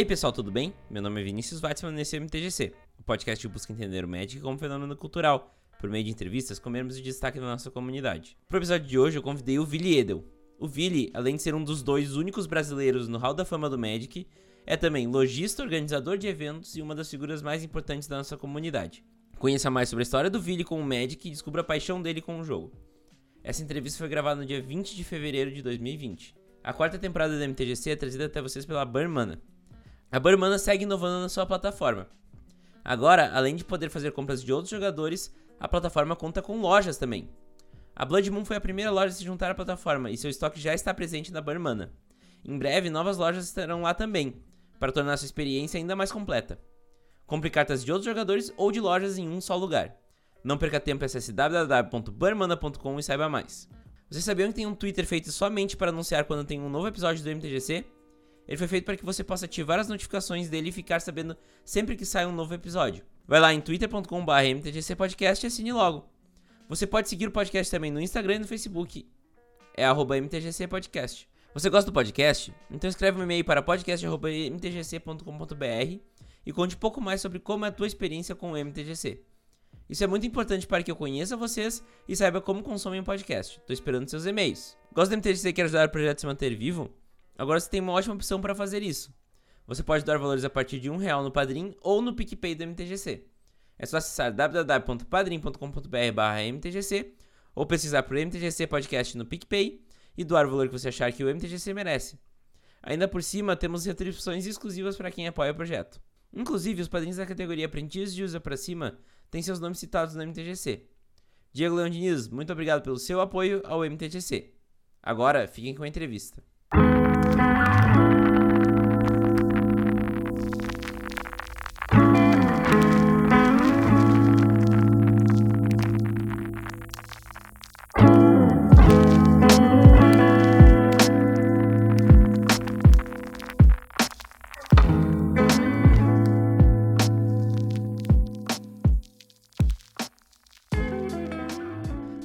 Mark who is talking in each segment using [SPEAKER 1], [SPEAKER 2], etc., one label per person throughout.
[SPEAKER 1] E aí pessoal, tudo bem? Meu nome é Vinícius Weitzman nesse MTGC, o podcast que busca entender o Magic como fenômeno cultural, por meio de entrevistas com membros de destaque da nossa comunidade. Para o episódio de hoje eu convidei o Vili Edel. O Vili, além de ser um dos dois únicos brasileiros no Hall da Fama do Magic, é também lojista, organizador de eventos e uma das figuras mais importantes da nossa comunidade. Conheça mais sobre a história do Vili com o Magic e descubra a paixão dele com o jogo. Essa entrevista foi gravada no dia 20 de fevereiro de 2020. A quarta temporada do MTGC é trazida até vocês pela Burmana. A Burmana segue inovando na sua plataforma. Agora, além de poder fazer compras de outros jogadores, a plataforma conta com lojas também. A Blood Moon foi a primeira loja a se juntar à plataforma e seu estoque já está presente na Burmana. Em breve, novas lojas estarão lá também, para tornar sua experiência ainda mais completa. Compre cartas de outros jogadores ou de lojas em um só lugar. Não perca tempo, acesse www.burmana.com e saiba mais. Vocês sabiam que tem um Twitter feito somente para anunciar quando tem um novo episódio do MTGC? Ele foi feito para que você possa ativar as notificações dele e ficar sabendo sempre que sai um novo episódio. Vai lá em twitter.com.br mtgcpodcast e assine logo. Você pode seguir o podcast também no Instagram e no Facebook. É arroba mtgcpodcast. Você gosta do podcast? Então escreve um e-mail para podcast.mtgc.com.br e conte um pouco mais sobre como é a tua experiência com o MTGC. Isso é muito importante para que eu conheça vocês e saiba como consomem o podcast. Estou esperando seus e-mails. Gosta do MTGC e quer ajudar o projeto a se manter vivo? Agora você tem uma ótima opção para fazer isso. Você pode dar valores a partir de um real no Padrim ou no PicPay do MTGC. É só acessar www.padrim.com.br/mtgc ou pesquisar por MTGC Podcast no PicPay e doar o valor que você achar que o MTGC merece. Ainda por cima, temos retribuições exclusivas para quem apoia o projeto. Inclusive, os padrinhos da categoria Aprendiz de Usa para cima têm seus nomes citados no MTGC. Diego Leão Diniz, muito obrigado pelo seu apoio ao MTGC. Agora, fiquem com a entrevista.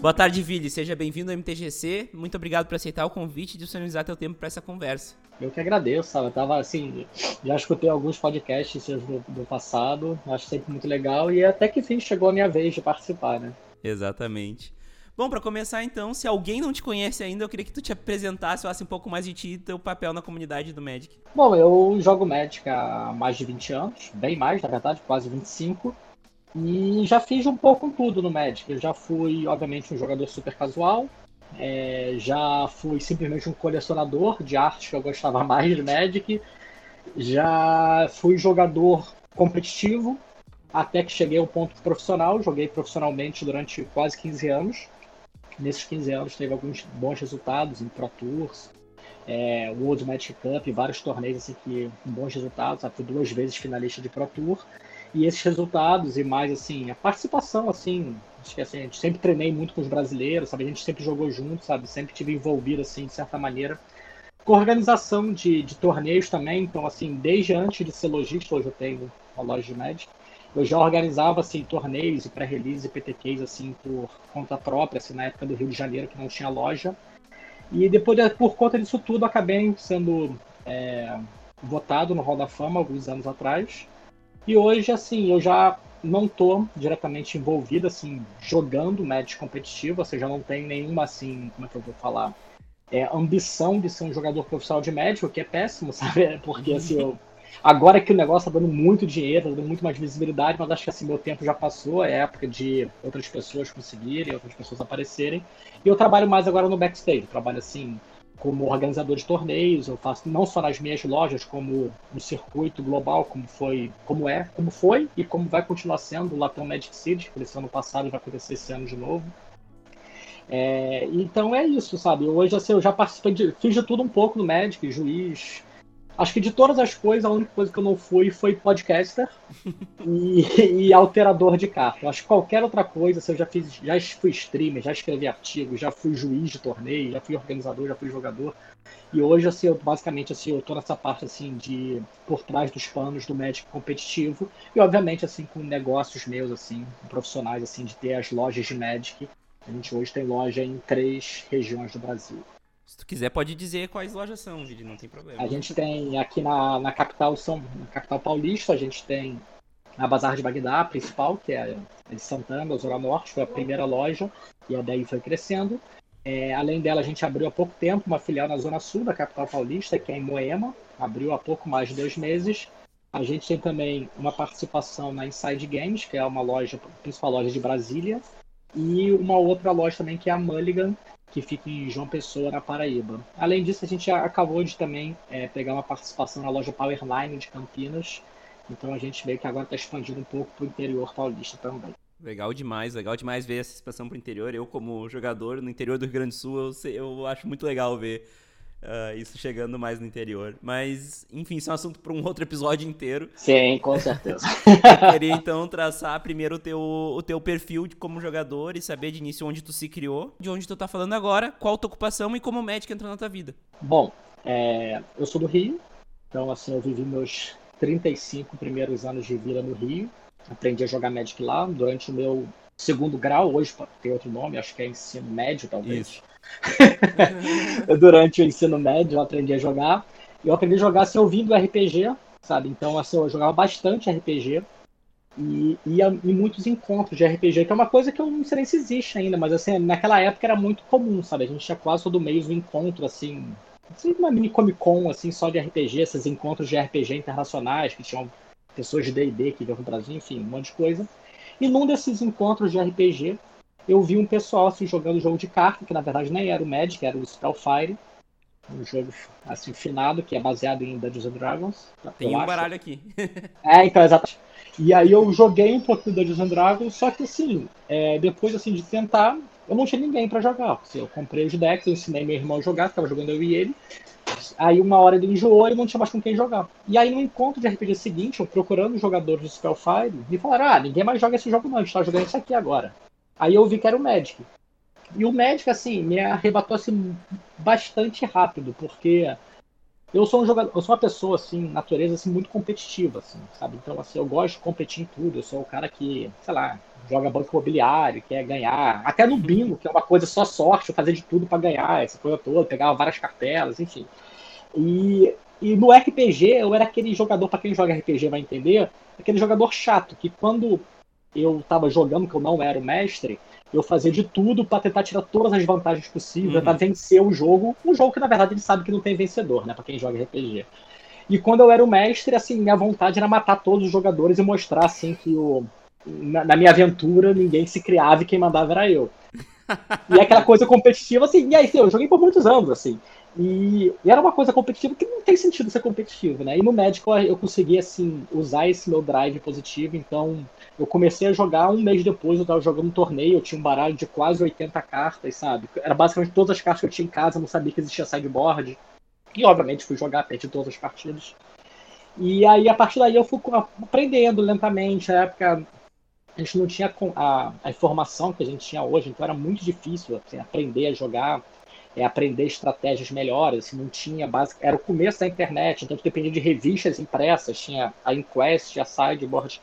[SPEAKER 1] Boa tarde, Vili. Seja bem-vindo ao MTGC. Muito obrigado por aceitar o convite e disponibilizar teu tempo para essa conversa.
[SPEAKER 2] Eu que agradeço, sabe? Eu tava assim, já escutei alguns podcasts do, do passado, acho sempre muito legal e até que fim chegou a minha vez de participar, né?
[SPEAKER 1] Exatamente. Bom, para começar então, se alguém não te conhece ainda, eu queria que tu te apresentasse, falasse um pouco mais de ti e teu papel na comunidade do Magic.
[SPEAKER 2] Bom, eu jogo Magic há mais de 20 anos, bem mais, na verdade, quase 25. E já fiz um pouco tudo no Magic. Eu já fui, obviamente, um jogador super casual. É, já fui simplesmente um colecionador de arte que eu gostava mais de Magic. Já fui jogador competitivo até que cheguei ao ponto profissional. Joguei profissionalmente durante quase 15 anos. Nesses 15 anos teve alguns bons resultados em Pro Tours, é, World Magic Cup, vários torneios assim, que, bons resultados. Fui duas vezes finalista de Pro Tour. E esses resultados e mais assim, a participação assim, acho que assim, a gente sempre treinei muito com os brasileiros, sabe? A gente sempre jogou junto, sabe? Sempre tive envolvido assim de certa maneira com organização de, de torneios também, então assim, desde antes de ser lojista, hoje eu tenho uma loja de Magic, eu já organizava assim torneios e pré-release e PTQs assim por conta própria, assim, na época do Rio de Janeiro que não tinha loja. E depois, por conta disso tudo, acabei sendo é, votado no Hall da Fama alguns anos atrás. E hoje, assim, eu já não tô diretamente envolvido, assim, jogando match competitivo, ou seja, não tenho nenhuma, assim, como é que eu vou falar, é, ambição de ser um jogador profissional de médico, que é péssimo, sabe? Porque, assim, eu, agora que o negócio tá dando muito dinheiro, tá dando muito mais visibilidade, mas acho que, assim, meu tempo já passou, é época de outras pessoas conseguirem, outras pessoas aparecerem, e eu trabalho mais agora no backstage, trabalho, assim, como organizador de torneios, eu faço não só nas minhas lojas, como no circuito global, como foi, como é, como foi e como vai continuar sendo o Latam Magic City, que esse ano passado vai acontecer esse ano de novo. É, então é isso, sabe? Hoje assim, eu já participei de, fiz de tudo um pouco no Magic, juiz, Acho que de todas as coisas, a única coisa que eu não fui foi podcaster e, e, alterador de carta. Acho que qualquer outra coisa, assim, eu já fiz, já fui streamer, já escrevi artigos, já fui juiz de torneio, já fui organizador, já fui jogador. E hoje, assim, eu, basicamente, assim, eu tô nessa parte, assim, de por trás dos panos do médico competitivo e, obviamente, assim, com negócios meus, assim, profissionais, assim, de ter as lojas de Magic. A gente hoje tem loja em três regiões do Brasil.
[SPEAKER 1] Se tu quiser, pode dizer quais lojas são, Vili, não tem problema.
[SPEAKER 2] A gente tem aqui na, na capital São, na capital paulista, a gente tem a Bazar de Bagdá, a principal, que é de Santana, Zona Norte, foi a primeira loja, e a daí foi crescendo. É, além dela, a gente abriu há pouco tempo uma filial na Zona Sul da capital paulista, que é em Moema, abriu há pouco mais de dois meses. A gente tem também uma participação na Inside Games, que é uma loja, a principal loja de Brasília, e uma outra loja também que é a Mulligan, que fica em João Pessoa, na Paraíba. Além disso, a gente acabou de também é, pegar uma participação na loja Powerline de Campinas, então a gente vê que agora está expandindo um pouco para o interior paulista também.
[SPEAKER 1] Legal demais, legal demais ver essa expansão para o interior. Eu, como jogador no interior do Rio Grande do Sul, eu, eu acho muito legal ver uh, isso chegando mais no interior. Mas, enfim, isso é um assunto para um outro episódio inteiro.
[SPEAKER 2] Sim, com certeza.
[SPEAKER 1] Eu queria então traçar primeiro o teu, o teu perfil de como jogador e saber de início onde tu se criou, de onde tu tá falando agora, qual a tua ocupação e como o médico entrou na tua vida.
[SPEAKER 2] Bom, é, eu sou do Rio, então assim, eu vivi meus 35 primeiros anos de vida no Rio. Aprendi a jogar Magic lá durante o meu segundo grau, hoje tem outro nome, acho que é ensino médio, talvez. durante o ensino médio eu aprendi a jogar. Eu aprendi a jogar assim, ouvindo RPG, sabe? Então, assim, eu jogava bastante RPG e ia em muitos encontros de RPG, que é uma coisa que eu não sei nem se existe ainda, mas assim, naquela época era muito comum, sabe? A gente tinha quase todo mês um encontro, assim, assim, uma mini Comic Con, assim, só de RPG, esses encontros de RPG internacionais, que tinham pessoas de D&D que vinham pro Brasil, enfim, um monte de coisa. E num desses encontros de RPG, eu vi um pessoal assim, jogando jogo de carta, que na verdade nem era o Magic, era o Spellfire. Um jogo assim, finado, que é baseado em Dungeons and Dragons.
[SPEAKER 1] Tem um acho. baralho aqui.
[SPEAKER 2] é, então, exatamente. E aí eu joguei um pouco de Dungeons and Dragons, só que assim, é, depois assim, de tentar, eu não tinha ninguém para jogar. Assim, eu comprei os decks, eu ensinei meu irmão a jogar, ficava jogando eu e ele. Aí uma hora ele enjoou e não tinha mais com quem jogar. E aí no encontro de RPG seguinte, eu procurando jogadores de Spellfire, me falaram, ah, ninguém mais joga esse jogo não, a gente tá jogando isso aqui agora. Aí eu vi que era o Magic. E o Magic, assim, me arrebatou assim, bastante rápido, porque eu sou um jogador, eu sou uma pessoa, assim, natureza, assim, muito competitiva, assim, sabe? Então, assim, eu gosto de competir em tudo. Eu sou o cara que, sei lá, joga banco imobiliário, quer ganhar. Até no bingo, que é uma coisa só sorte, fazer de tudo para ganhar, essa coisa toda, pegava várias cartelas, enfim. E, e no RPG, eu era aquele jogador, para quem joga RPG vai entender, aquele jogador chato, que quando eu estava jogando, que eu não era o mestre, eu fazia de tudo para tentar tirar todas as vantagens possíveis, uhum. para vencer o jogo. Um jogo que na verdade ele sabe que não tem vencedor, né, para quem joga RPG. E quando eu era o mestre, assim, minha vontade era matar todos os jogadores e mostrar assim que o na, na minha aventura ninguém se criava e quem mandava era eu. E aquela coisa competitiva, assim, e aí, assim, eu joguei por muitos anos, assim. E, e, era uma coisa competitiva que não tem sentido ser competitivo, né? E no médico eu consegui, assim, usar esse meu drive positivo, então eu comecei a jogar um mês depois, eu tava jogando um torneio, eu tinha um baralho de quase 80 cartas, sabe? Era basicamente todas as cartas que eu tinha em casa, não sabia que existia sideboard. E obviamente fui jogar, perdi todas as partidas. E aí a partir daí eu fui aprendendo lentamente, na época a gente não tinha a, a informação que a gente tinha hoje, então era muito difícil assim, aprender a jogar é, aprender estratégias melhores, assim, não tinha base, era o começo da internet, então dependia de revistas impressas, tinha a Inquest, a Sideboard,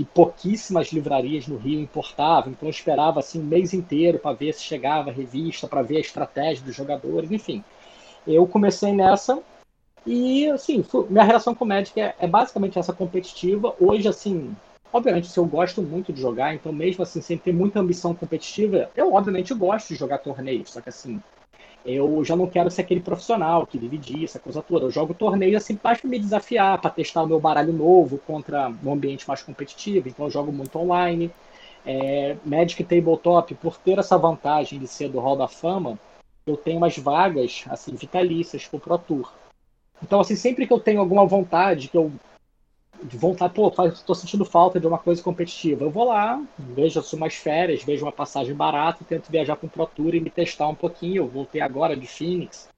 [SPEAKER 2] e pouquíssimas livrarias no Rio importavam, então eu esperava assim um mês inteiro para ver se chegava a revista, para ver a estratégia dos jogadores, enfim. Eu comecei nessa e assim, minha relação com o Magic é, é basicamente essa competitiva. Hoje, assim, obviamente, se eu gosto muito de jogar, então mesmo assim, sem ter muita ambição competitiva, eu obviamente gosto de jogar torneios, só que assim, eu já não quero ser aquele profissional que vive disso, a coisa toda. Eu jogo torneio assim mais para me desafiar, para testar o meu baralho novo contra um ambiente mais competitivo. Então eu jogo muito online. É, Magic Tabletop, por ter essa vantagem de ser do Hall da Fama, eu tenho umas vagas assim vitalícias pro Pro Tour. Então assim, sempre que eu tenho alguma vontade, que eu de vontade, pô, estou sentindo falta de uma coisa competitiva. Eu vou lá, vejo umas férias, vejo uma passagem barata, tento viajar com o Pro Tour e me testar um pouquinho. Eu voltei agora de Phoenix,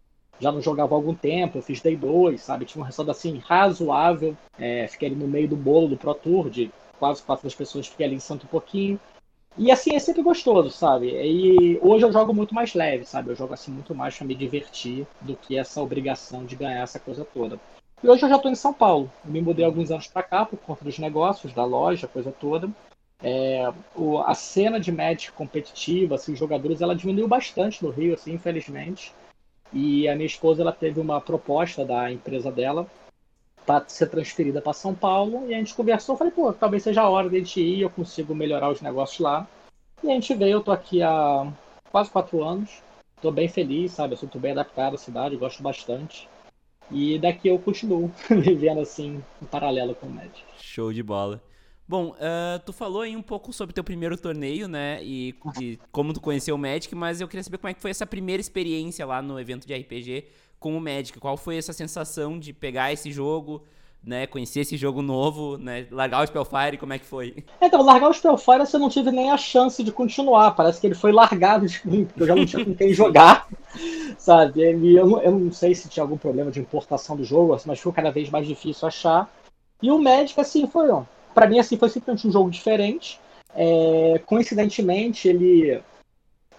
[SPEAKER 2] já não jogava há algum tempo, eu fiz Day 2, sabe? Tinha um resultado assim razoável. É, fiquei ali no meio do bolo do Pro Tour, de quase quatro das pessoas, fiquei ali em santo um pouquinho. E assim, é sempre gostoso, sabe? E hoje eu jogo muito mais leve, sabe? Eu jogo assim muito mais para me divertir do que essa obrigação de ganhar essa coisa toda. E hoje eu já estou em São Paulo. Me mudei alguns anos para cá por conta dos negócios, da loja, coisa toda. É, o, a cena de match competitiva, assim, os jogadores, ela diminuiu bastante no Rio, assim, infelizmente. E a minha esposa ela teve uma proposta da empresa dela para ser transferida para São Paulo e a gente conversou, falei, pô, talvez seja a hora de a gente ir, eu consigo melhorar os negócios lá. E a gente veio, eu tô aqui há quase quatro anos, tô bem feliz, sabe, eu sou bem adaptado à cidade, gosto bastante. E daqui eu continuo vivendo assim, em paralelo com o Magic.
[SPEAKER 1] Show de bola. Bom, uh, tu falou aí um pouco sobre teu primeiro torneio, né? E, e, como tu conheceu o Magic, mas eu queria saber como é que foi essa primeira experiência lá no evento de RPG com o Magic. Qual foi essa sensação de pegar esse jogo, né? Conhecer esse jogo novo, né? Largar o Spellfire, como é que foi?
[SPEAKER 2] Então, largar o Spellfire eu não tive nem a chance de continuar. Parece que ele foi largado de mim, porque eu já não tinha com quem jogar. Sabe? Ele, eu, não, eu não sei se tinha algum problema de importação do jogo, mas ficou cada vez mais difícil achar. E o Magic, assim, foi, ó, para mim, assim, foi simplesmente um jogo diferente. É, coincidentemente, ele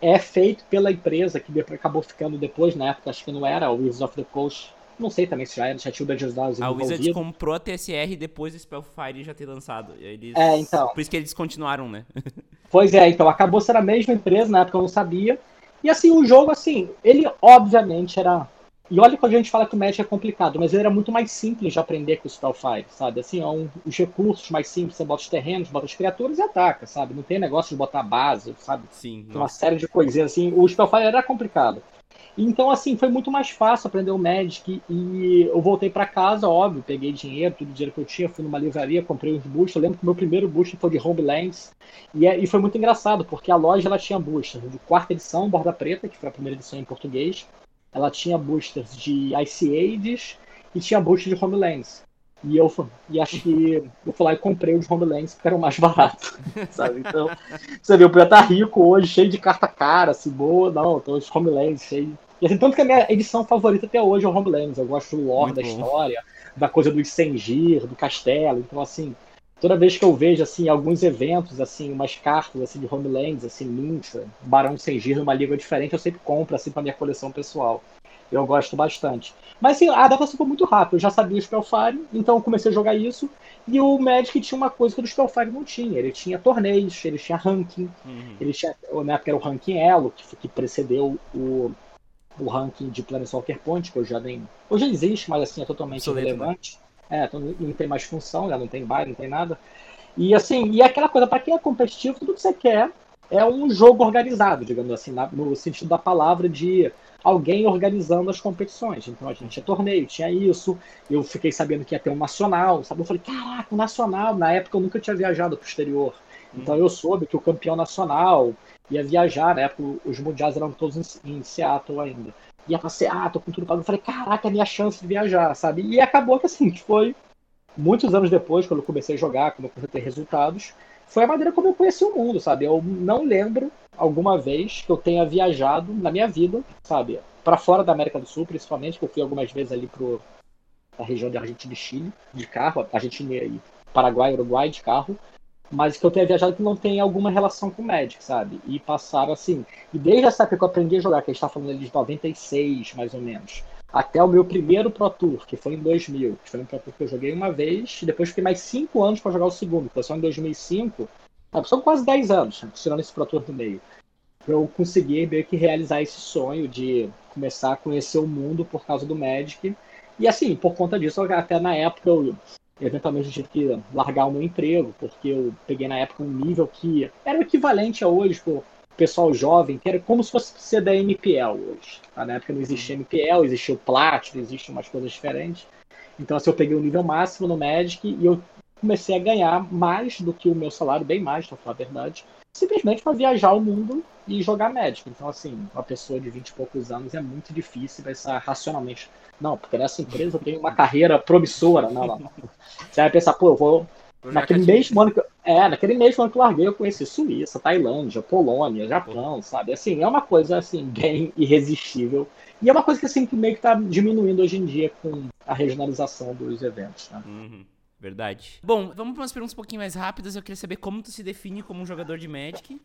[SPEAKER 2] é feito pela empresa que acabou ficando depois, na época, acho que não era, o Wizards of the Coast. Não sei também se já era, já tinha o Dungeons Dragons
[SPEAKER 1] A Wizards comprou a TSR depois do Spellfire já ter lançado. Eles...
[SPEAKER 2] É, então.
[SPEAKER 1] Por isso que eles continuaram, né?
[SPEAKER 2] pois é, então acabou sendo a mesma empresa, na época eu não sabia. E assim, o jogo, assim, ele obviamente era e olha que a gente fala que o Magic é complicado, mas ele era muito mais simples de aprender que o Spellfire, sabe? Assim, é um, os recursos mais simples, você bota os terrenos, bota as criaturas e ataca, sabe? Não tem negócio de botar base, sabe?
[SPEAKER 1] Sim.
[SPEAKER 2] Uma série de coisinhas assim. O Spellfire era complicado. Então, assim, foi muito mais fácil aprender o Magic e eu voltei para casa, óbvio, peguei dinheiro, tudo o dinheiro que eu tinha, fui numa livraria, comprei uns boosters. Eu lembro que o meu primeiro booster foi de Homelands e, é, e foi muito engraçado, porque a loja ela tinha boosters de quarta edição, borda preta, que foi a primeira edição em português, ela tinha boosters de Ice Ages e tinha booster de Homelands. E eu e acho que eu fui lá e comprei os Homelands porque eram mais baratos, sabe? Então, você viu, eu podia estar rico hoje, cheio de carta cara, assim, boa, não, então os Homelands cheio. E assim, tanto que a minha edição favorita até hoje é o Homelands. Eu gosto do lore Muito da bom. história, da coisa do Sengir, do castelo. Então, assim, toda vez que eu vejo assim alguns eventos assim umas cartas assim de Homelands assim Minxa, Barão Sengir numa liga diferente eu sempre compro assim para minha coleção pessoal eu gosto bastante. Mas assim, a adaptação foi muito rápida. Eu já sabia o Spellfire então eu comecei a jogar isso. E o Magic tinha uma coisa que o Spellfire não tinha. Ele tinha torneios ele tinha ranking. Uhum. ele tinha na época era o ranking Elo que, que precedeu o o ranking de Planeswalker Point que hoje já nem hoje existe mas assim é totalmente né? irrelevante. É, então não tem mais função, já não tem baile, não tem nada. E assim, e é aquela coisa, para quem é competitivo, tudo que você quer é um jogo organizado, digamos assim, no sentido da palavra de alguém organizando as competições. Então a gente tinha torneio, tinha isso. Eu fiquei sabendo que ia ter um nacional, sabe? Eu falei, caraca, um nacional. Na época eu nunca tinha viajado para o exterior. Então eu soube que o campeão nacional ia viajar, na época os mundiais eram todos em, em Seattle ainda ia pra Seattle com tudo pago. Eu falei, caraca, é minha chance de viajar, sabe? E acabou que assim, foi muitos anos depois, quando eu comecei a jogar, quando eu comecei a ter resultados, foi a maneira como eu conheci o mundo, sabe? Eu não lembro alguma vez que eu tenha viajado na minha vida, sabe? para fora da América do Sul, principalmente, que eu fui algumas vezes ali pro a região de Argentina e Chile, de carro, Argentina e Paraguai, Uruguai, de carro mas que eu tenha viajado que não tem alguma relação com o Magic, sabe? E passaram assim. E desde essa época que eu aprendi a jogar, que a gente tá falando ali de 96, mais ou menos, até o meu primeiro Pro Tour, que foi em 2000, que foi um Pro Tour que eu joguei uma vez, e depois fiquei mais 5 anos para jogar o segundo, que foi só em 2005. São quase 10 anos, tirando esse Pro Tour do meio. Eu consegui meio que realizar esse sonho de começar a conhecer o mundo por causa do Magic. E assim, por conta disso, até na época eu eventualmente tive que largar o meu emprego, porque eu peguei na época um nível que era o equivalente a hoje, o pessoal jovem, que era como se fosse ser da MPL hoje. Tá? Na época não existia MPL, existia o Platinum, existiam umas coisas diferentes. Então assim, eu peguei o nível máximo no Magic e eu comecei a ganhar mais do que o meu salário, bem mais, pra falar a verdade, simplesmente para viajar o mundo e jogar Magic. Então, assim, uma pessoa de 20 e poucos anos é muito difícil pensar racionalmente não, porque nessa empresa eu tenho uma carreira promissora. Não, não. Você vai pensar, pô, eu vou. Naquele mesmo ano que eu, é, naquele mesmo ano que eu larguei, eu conheci Suíça, Tailândia, Polônia, Japão, sabe? Assim, é uma coisa assim, bem irresistível. E é uma coisa que assim, que meio que tá diminuindo hoje em dia com a regionalização dos eventos, né?
[SPEAKER 1] Uhum. Verdade. Bom, vamos para umas perguntas um pouquinho mais rápidas. Eu queria saber como tu se define como um jogador de Magic.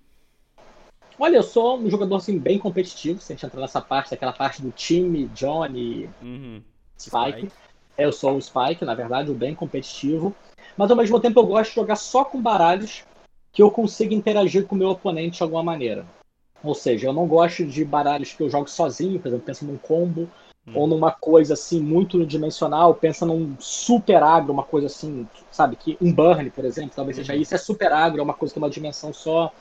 [SPEAKER 2] Olha, eu sou um jogador assim, bem competitivo, se a gente entrar nessa parte, aquela parte do time, Johnny, uhum. Spike. Spike. Eu sou o Spike, na verdade, o bem competitivo. Mas ao mesmo tempo eu gosto de jogar só com baralhos que eu consiga interagir com o meu oponente de alguma maneira. Ou seja, eu não gosto de baralhos que eu jogo sozinho, por exemplo, pensa num combo, hum. ou numa coisa assim muito unidimensional, pensa num super agro, uma coisa assim, sabe, que um burn, por exemplo, talvez seja uhum. isso, é super agro, é uma coisa que tem uma dimensão só.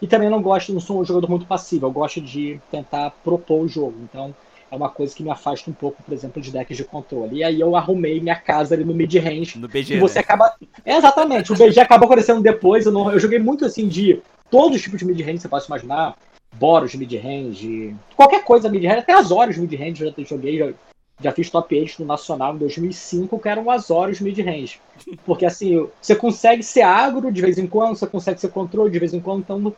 [SPEAKER 2] E também não gosto, não sou um jogador muito passivo, eu gosto de tentar propor o jogo. Então, é uma coisa que me afasta um pouco, por exemplo, de decks de controle. E aí eu arrumei minha casa ali no mid-range.
[SPEAKER 1] No BG.
[SPEAKER 2] E você
[SPEAKER 1] né?
[SPEAKER 2] acaba. É, exatamente, o BG acabou aparecendo depois. Eu, não... eu joguei muito assim de todos os tipos de mid-range, você pode imaginar. Boros mid-range, qualquer coisa mid-range, até as horas mid-range eu já joguei, já, já fiz top 8 no Nacional em 2005, que eram as horas mid-range. Porque assim, você consegue ser agro de vez em quando, você consegue ser controle de vez em quando, então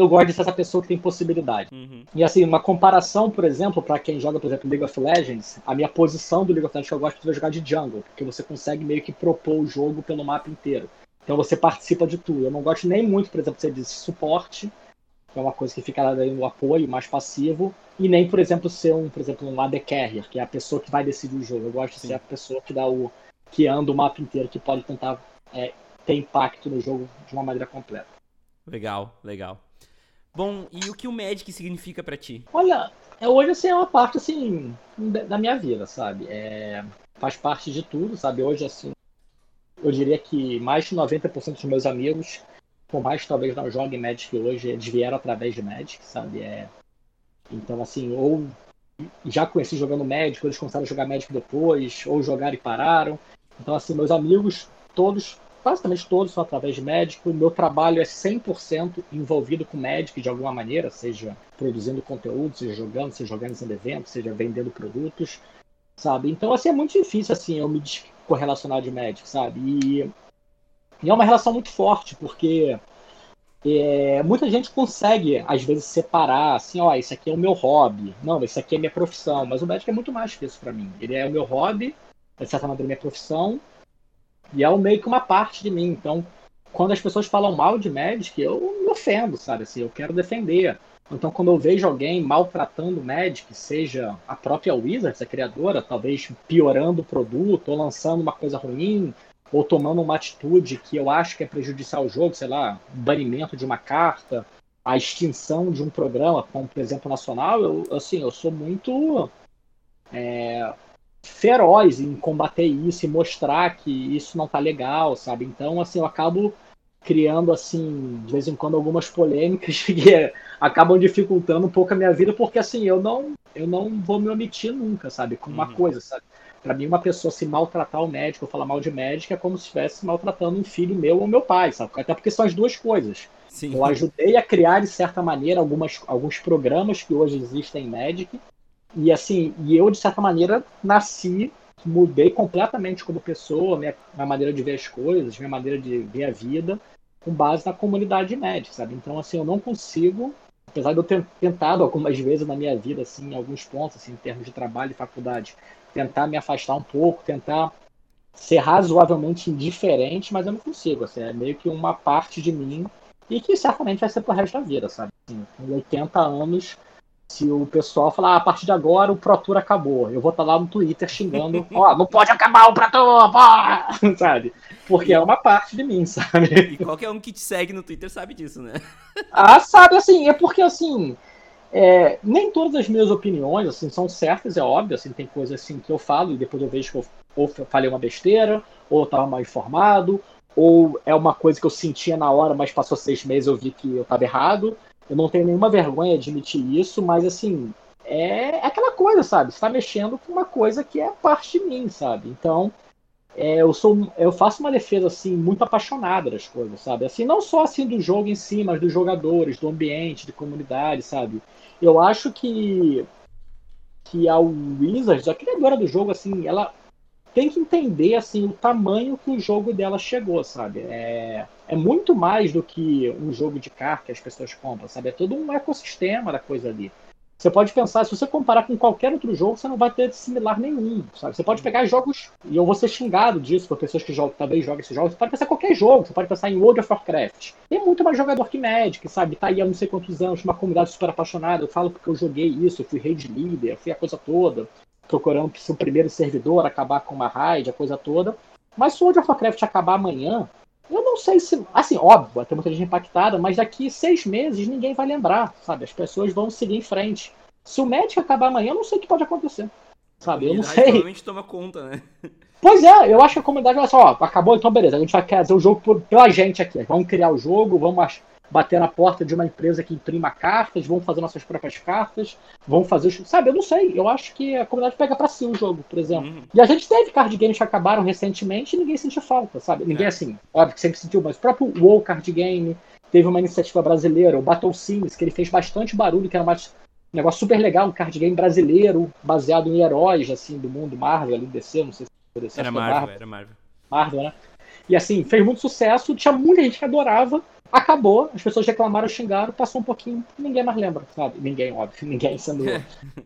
[SPEAKER 2] eu gosto de ser essa pessoa que tem possibilidade. Uhum. E assim, uma comparação, por exemplo, para quem joga, por exemplo, League of Legends, a minha posição do League of Legends que eu gosto de jogar de jungle, porque você consegue meio que propor o jogo pelo mapa inteiro. Então você participa de tudo. Eu não gosto nem muito, por exemplo, de ser de suporte, que é uma coisa que fica lá no apoio, mais passivo, e nem, por exemplo, ser um, por exemplo, um AD Carrier, que é a pessoa que vai decidir o jogo. Eu gosto de Sim. ser a pessoa que dá o que anda o mapa inteiro, que pode tentar é, ter impacto no jogo de uma maneira completa.
[SPEAKER 1] Legal, legal. Bom, e o que o Magic significa para ti?
[SPEAKER 2] Olha, é, hoje assim, é uma parte assim da minha vida, sabe? É, faz parte de tudo, sabe? Hoje assim, eu diria que mais de 90% dos meus amigos, por mais que talvez não joguem Magic hoje, eles vieram através de Magic, sabe? É, então assim, ou já conheci jogando Magic, eles começaram a jogar Magic depois, ou jogaram e pararam. Então assim, meus amigos todos basicamente todos são através de médico. Meu trabalho é 100% envolvido com médico de alguma maneira, seja produzindo conteúdo, seja jogando, seja organizando eventos, seja vendendo produtos, sabe? Então, assim, é muito difícil, assim, eu me correlacionar de médico, sabe? E, e é uma relação muito forte, porque é, muita gente consegue, às vezes, separar, assim, ó, isso aqui é o meu hobby, não, isso aqui é minha profissão, mas o médico é muito mais que isso para mim. Ele é o meu hobby, de certa maneira, minha profissão, e é meio que uma parte de mim. Então, quando as pessoas falam mal de Magic, eu me ofendo, sabe? Assim, eu quero defender. Então, quando eu vejo alguém maltratando Magic, seja a própria Wizards, a criadora, talvez piorando o produto, ou lançando uma coisa ruim, ou tomando uma atitude que eu acho que é prejudicial ao jogo, sei lá, banimento de uma carta, a extinção de um programa, como por exemplo Nacional, eu, assim, eu sou muito é, feroz em combater isso e mostrar que isso não tá legal, sabe? Então, assim, eu acabo criando, assim, de vez em quando algumas polêmicas que acabam dificultando um pouco a minha vida, porque, assim, eu não, eu não vou me omitir nunca, sabe? Com uma uhum. coisa, sabe? Pra mim, uma pessoa se maltratar o médico, ou falar mal de médico, é como se estivesse maltratando um filho meu ou meu pai, sabe? Até porque são as duas coisas. Sim. Eu ajudei a criar, de certa maneira, algumas, alguns programas que hoje existem em Magic, e assim, e eu, de certa maneira, nasci, mudei completamente como pessoa, minha, minha maneira de ver as coisas, minha maneira de ver a vida, com base na comunidade médica, sabe? Então, assim, eu não consigo, apesar de eu ter tentado algumas vezes na minha vida, assim, em alguns pontos, assim, em termos de trabalho e faculdade, tentar me afastar um pouco, tentar ser razoavelmente indiferente, mas eu não consigo, assim, é meio que uma parte de mim e que certamente vai ser pro resto da vida, sabe? Assim, com 80 anos, se o pessoal falar, ah, a partir de agora o Pro Tour acabou, eu vou estar tá lá no Twitter xingando, ó, oh, não pode acabar o Pro Tour, pô! sabe? Porque é uma parte de mim, sabe?
[SPEAKER 1] E qualquer um que te segue no Twitter sabe disso, né?
[SPEAKER 2] ah, sabe, assim, é porque, assim, é, nem todas as minhas opiniões, assim, são certas, é óbvio, assim, tem coisas, assim, que eu falo e depois eu vejo que eu ou falei uma besteira, ou eu tava mal informado, ou é uma coisa que eu sentia na hora, mas passou seis meses eu vi que eu tava errado, eu não tenho nenhuma vergonha de admitir isso, mas assim, é aquela coisa, sabe? Você tá mexendo com uma coisa que é parte de mim, sabe? Então, é, eu sou eu faço uma defesa assim muito apaixonada das coisas, sabe? Assim, não só assim do jogo em si, mas dos jogadores, do ambiente, de comunidade, sabe? Eu acho que que a Wizards, a criadora do jogo, assim, ela tem que entender assim o tamanho que o jogo dela chegou, sabe? É, é muito mais do que um jogo de carta que as pessoas compram, sabe? É todo um ecossistema da coisa ali. Você pode pensar, se você comparar com qualquer outro jogo, você não vai ter similar nenhum, sabe? Você pode pegar jogos, e eu vou ser xingado disso por pessoas que jogam, talvez joguem esses jogos, você pode pensar em qualquer jogo, você pode pensar em World of Warcraft. Tem muito mais jogador que Magic, sabe? Tá aí há não sei quantos anos, uma comunidade super apaixonada, eu falo porque eu joguei isso, eu fui raid leader, fui a coisa toda procurando seu primeiro servidor, acabar com uma raid, a coisa toda. Mas se o World of Warcraft acabar amanhã, eu não sei se. Assim, óbvio, vai ter muita gente impactada, mas daqui seis meses ninguém vai lembrar, sabe? As pessoas vão seguir em frente. Se o médico acabar amanhã, eu não sei o que pode acontecer. Sabe? Eu não sei.
[SPEAKER 1] Provavelmente toma conta, né?
[SPEAKER 2] Pois é, eu acho que a comunidade vai só, ó, acabou, então beleza, a gente vai fazer o jogo por, pela gente aqui. Vamos criar o jogo, vamos bater na porta de uma empresa que imprima cartas, vamos fazer nossas próprias cartas, vamos fazer. Sabe, eu não sei. Eu acho que a comunidade pega para si o jogo, por exemplo. Uhum. E a gente teve card games que acabaram recentemente e ninguém sentiu falta, sabe? Ninguém é. assim, óbvio que sempre sentiu, mas o próprio WoW Card Game teve uma iniciativa brasileira, o Battle Sims, que ele fez bastante barulho, que era mais um negócio super legal, um card game brasileiro, baseado em heróis, assim, do mundo Marvel, ali, DC, não sei se foi DC.
[SPEAKER 1] Era Marvel, Marvel, era Marvel.
[SPEAKER 2] Marvel, né? E assim, fez muito sucesso, tinha muita gente que adorava, acabou, as pessoas reclamaram, xingaram, passou um pouquinho, ninguém mais lembra, sabe? Ninguém, óbvio, ninguém sendo